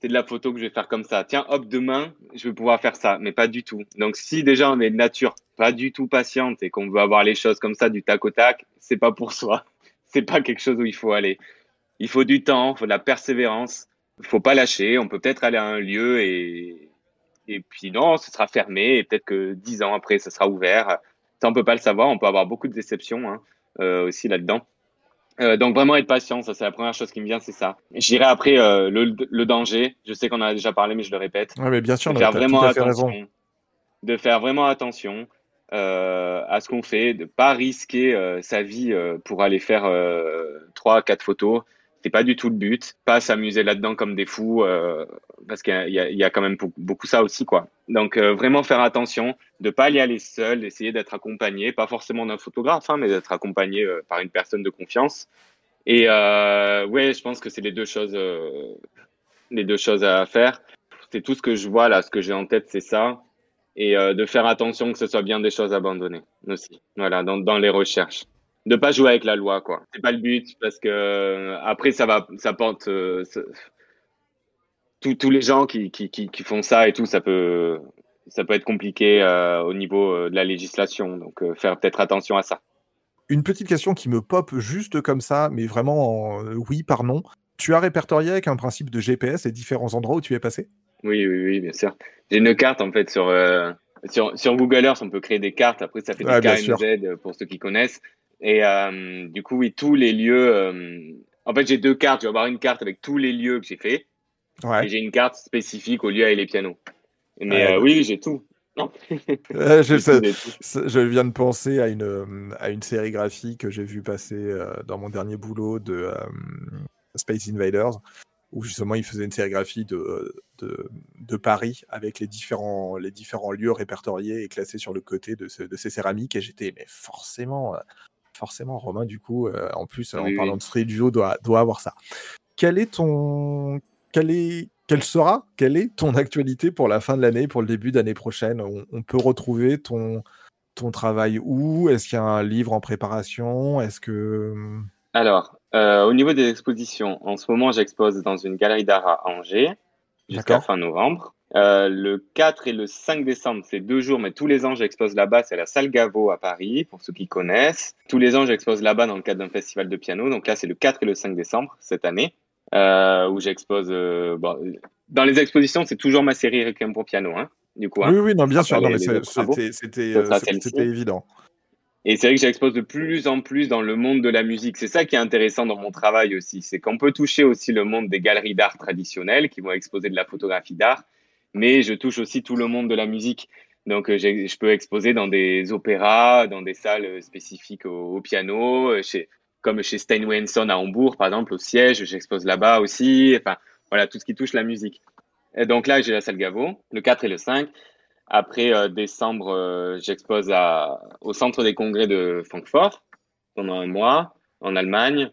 c'est de la photo que je vais faire comme ça. Tiens, hop, demain, je vais pouvoir faire ça, mais pas du tout. Donc, si déjà on est de nature pas du tout patiente et qu'on veut avoir les choses comme ça du tac au tac, c'est pas pour soi. C'est pas quelque chose où il faut aller. Il faut du temps, il faut de la persévérance. Il faut pas lâcher. On peut peut-être aller à un lieu et et puis non, ce sera fermé et peut-être que dix ans après, ça sera ouvert. Ça, on peut pas le savoir. On peut avoir beaucoup de déceptions hein, euh, aussi là-dedans. Euh, donc vraiment être patient, ça c'est la première chose qui me vient, c'est ça. J'irai après euh, le, le, danger. Je sais qu'on en a déjà parlé, mais je le répète. Ouais, mais bien sûr, de faire vraiment attention. De faire vraiment attention à ce qu'on fait, de pas risquer sa vie pour aller faire trois, quatre photos. C'est pas du tout le but. Pas s'amuser là-dedans comme des fous, euh, parce qu'il y, a, quand même beaucoup, ça aussi, quoi. Donc euh, vraiment faire attention, de pas y aller seul, essayer d'être accompagné, pas forcément d'un photographe, hein, mais d'être accompagné euh, par une personne de confiance. Et ouais, je pense que c'est les deux choses, les deux choses à faire. C'est tout ce que je vois là, ce que j'ai en tête, c'est ça. Et de faire attention que ce soit bien des choses abandonnées aussi. Voilà, dans les recherches de pas jouer avec la loi quoi. C'est pas le but parce que après ça va ça porte euh, tous tous les gens qui, qui, qui, qui, font ça et tout ça peut ça peut être compliqué euh, au niveau euh, de la législation. Donc euh, faire peut-être attention à ça. Une petite question qui me pop juste comme ça mais vraiment en oui par non. Tu as répertorié avec un principe de GPS les différents endroits où tu es passé? Oui oui oui bien sûr. J'ai une carte en fait sur sur, sur Google Earth, on peut créer des cartes. Après, ça fait des ouais, KMZ pour ceux qui connaissent. Et euh, du coup, oui, tous les lieux. Euh, en fait, j'ai deux cartes. Je vais avoir une carte avec tous les lieux que j'ai fait. Ouais. Et j'ai une carte spécifique au lieu avec les pianos. Mais ouais, euh, oui, j'ai tout. Non. je, sais, je, viens de penser à une, à une sérigraphie que j'ai vue passer dans mon dernier boulot de Space Invaders, où justement il faisait une sérigraphie de, de, de, Paris avec les différents, les différents lieux répertoriés et classés sur le côté de, ce, de ces céramiques. Et j'étais, mais forcément, forcément, Romain, du coup, euh, en plus, oui, en parlant de Street View, doit, doit avoir ça. Quel est ton. Quel est, quelle sera, quelle est ton actualité pour la fin de l'année, pour le début d'année prochaine? On, on, peut retrouver ton, ton travail où? Est-ce qu'il y a un livre en préparation? Est-ce que. Alors, euh, au niveau des expositions, en ce moment, j'expose dans une galerie d'art à Angers jusqu'à fin novembre. Euh, le 4 et le 5 décembre, c'est deux jours, mais tous les ans, j'expose là-bas. C'est la salle Gaveau à Paris, pour ceux qui connaissent. Tous les ans, j'expose là-bas dans le cadre d'un festival de piano. Donc là, c'est le 4 et le 5 décembre cette année, euh, où j'expose. Euh, bon, dans les expositions, c'est toujours ma série Requiem pour piano. Hein, du coup, oui, hein, oui, non, bien sûr, c'était évident. Et c'est vrai que j'expose de plus en plus dans le monde de la musique. C'est ça qui est intéressant dans mon travail aussi. C'est qu'on peut toucher aussi le monde des galeries d'art traditionnelles qui vont exposer de la photographie d'art, mais je touche aussi tout le monde de la musique. Donc, je peux exposer dans des opéras, dans des salles spécifiques au, piano, chez, comme chez Steinway Son à Hambourg, par exemple, au siège, j'expose là-bas aussi. Enfin, voilà, tout ce qui touche la musique. Donc là, j'ai la salle Gaveau, le 4 et le 5. Après euh, décembre, euh, j'expose au centre des congrès de Francfort pendant un mois en Allemagne.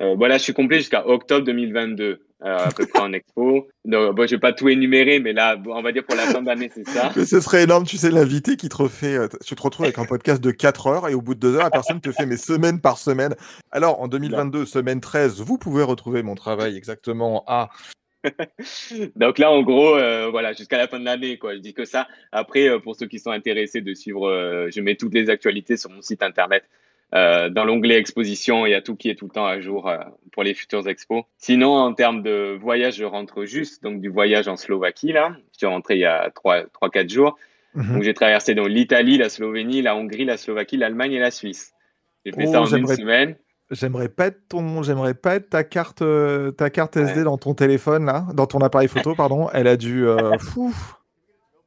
Euh, voilà, je suis complet jusqu'à octobre 2022 à peu près en expo. Donc, bon, je vais pas tout énumérer, mais là, on va dire pour la fin d'année, c'est ça. Mais ce serait énorme, tu sais, l'invité qui te refait, tu te retrouves avec un podcast de 4 heures et au bout de 2 heures, la personne te fait mes semaines par semaine. Alors, en 2022, semaine 13, vous pouvez retrouver mon travail exactement à Donc là, en gros, euh, voilà, jusqu'à la fin de l'année, quoi. Je dis que ça. Après, euh, pour ceux qui sont intéressés de suivre, euh, je mets toutes les actualités sur mon site internet. Euh, dans l'onglet exposition, il y a tout qui est tout le temps à jour pour les futures expos. Sinon, en termes de voyage, je rentre juste, donc du voyage en Slovaquie, là. Je suis rentré il y a 3-4 jours. -hmm. Donc j'ai traversé donc l'Italie, la Slovénie, la Hongrie, la Slovaquie, l'Allemagne et la Suisse. J'ai fait oh, ça en une semaine. J'aimerais pas être ton, j'aimerais pas être ta carte, euh, ta carte SD dans ton téléphone là, dans ton appareil photo, pardon. Elle a dû, euh, fou.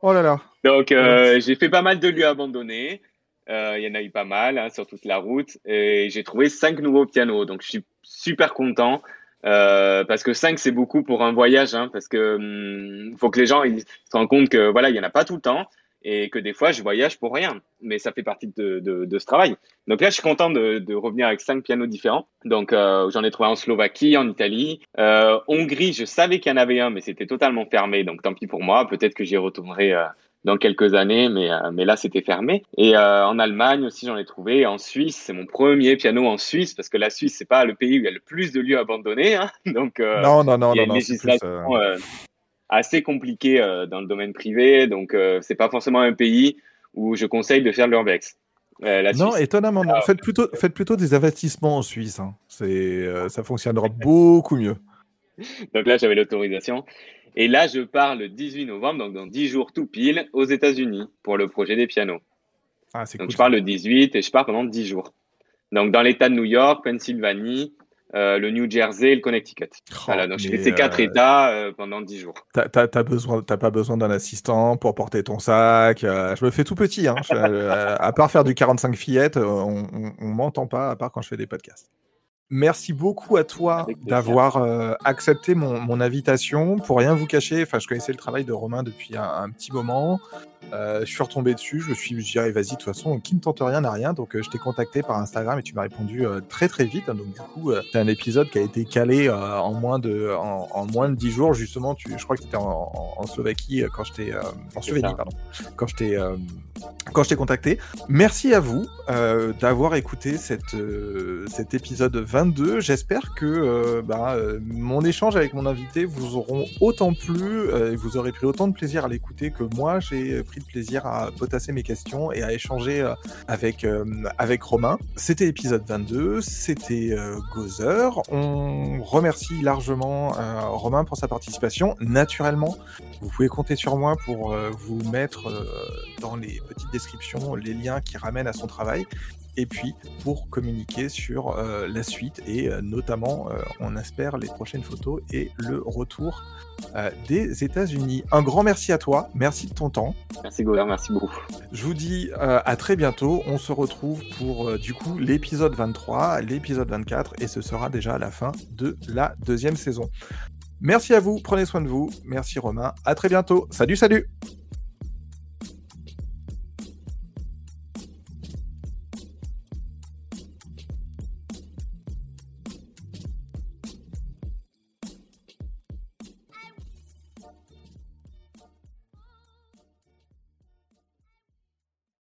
Oh là là. Donc, euh, j'ai fait pas mal de lieux abandonnés. Euh, Il y en a eu pas mal hein, sur toute la route. Et j'ai trouvé cinq nouveaux pianos. Donc, je suis super content. Euh, parce que 5 c'est beaucoup pour un voyage hein, parce que hum, faut que les gens ils se rendent compte que voilà il y en a pas tout le temps et que des fois je voyage pour rien mais ça fait partie de, de, de ce travail donc là je suis content de, de revenir avec cinq pianos différents donc euh, j'en ai trouvé en Slovaquie en Italie euh, Hongrie je savais qu'il y en avait un mais c'était totalement fermé donc tant pis pour moi peut-être que j'y retournerai euh, dans quelques années, mais, euh, mais là c'était fermé. Et euh, en Allemagne aussi j'en ai trouvé. En Suisse, c'est mon premier piano en Suisse parce que la Suisse c'est pas le pays où il y a le plus de lieux abandonnés. Hein. Donc euh, Non, non, non, il y a une non, c'est plus, législation euh, assez compliquée dans le domaine privé. Donc c'est pas forcément un pays où je conseille de faire de l'urbex. Euh, Non, Suisse, étonnamment, non. Ah, Faites plutôt, faites plutôt des investissements en Suisse. hein. C'est, euh, ça fonctionnera beaucoup mieux. Donc là, j'avais l'autorisation. Et là, je pars le 18 novembre, donc dans 10 jours tout pile, aux États-Unis pour le projet des pianos. Ah, Donc cool. je pars le 18 et je pars pendant 10 jours. Donc dans l'État de New York, Pennsylvanie, euh, le New Jersey et le Connecticut. Oh, voilà, donc je fais ces quatre euh, États euh, pendant 10 jours. T'as, pas besoin d'un assistant pour porter ton sac. je me fais tout petit. Hein. Je- à part faire du 45 fillettes, on, on, on m'entend pas, à part quand je fais des podcasts. Merci beaucoup à toi d'avoir euh, accepté mon, mon invitation. Pour rien vous cacher, enfin, je connaissais le travail de Romain depuis un, un petit moment. Euh, je suis retombé dessus. Je me suis dit, vas-y, de toute façon, qui ne tente rien n'a rien. Donc, euh, je t'ai contacté par Instagram et tu m'as répondu euh, très très vite. Donc, du coup, c'est un épisode qui a été calé en moins de en, en moins de 10 jours. Justement, tu, je crois que c'était en, en, en Slovaquie quand je t'ai en Slovénie, pardon, quand je t'ai quand je t'ai contacté. Merci à vous d'avoir écouté cette, cet épisode 22. J'espère que bah, mon échange avec mon invité vous auront autant plu et vous aurez pris autant de plaisir à l'écouter que moi j'ai pris de plaisir à potasser mes questions et à échanger euh, avec, euh, avec Romain. C'était l'épisode 22, c'était euh, Gozer. On remercie largement Romain pour sa participation. Naturellement, vous pouvez compter sur moi pour vous mettre dans les petites descriptions les liens qui ramènent à son travail. Et puis pour communiquer sur euh, la suite et euh, notamment, euh, on espère, les prochaines photos et le retour des États-Unis. Un grand merci à toi, merci de ton temps. Merci Gaudin, merci beaucoup. Je vous dis à très bientôt. On se retrouve pour du coup l'épisode 23, l'épisode 24 et ce sera déjà la fin de la deuxième saison. Merci à vous, prenez soin de vous. Merci Romain, à très bientôt. Salut, salut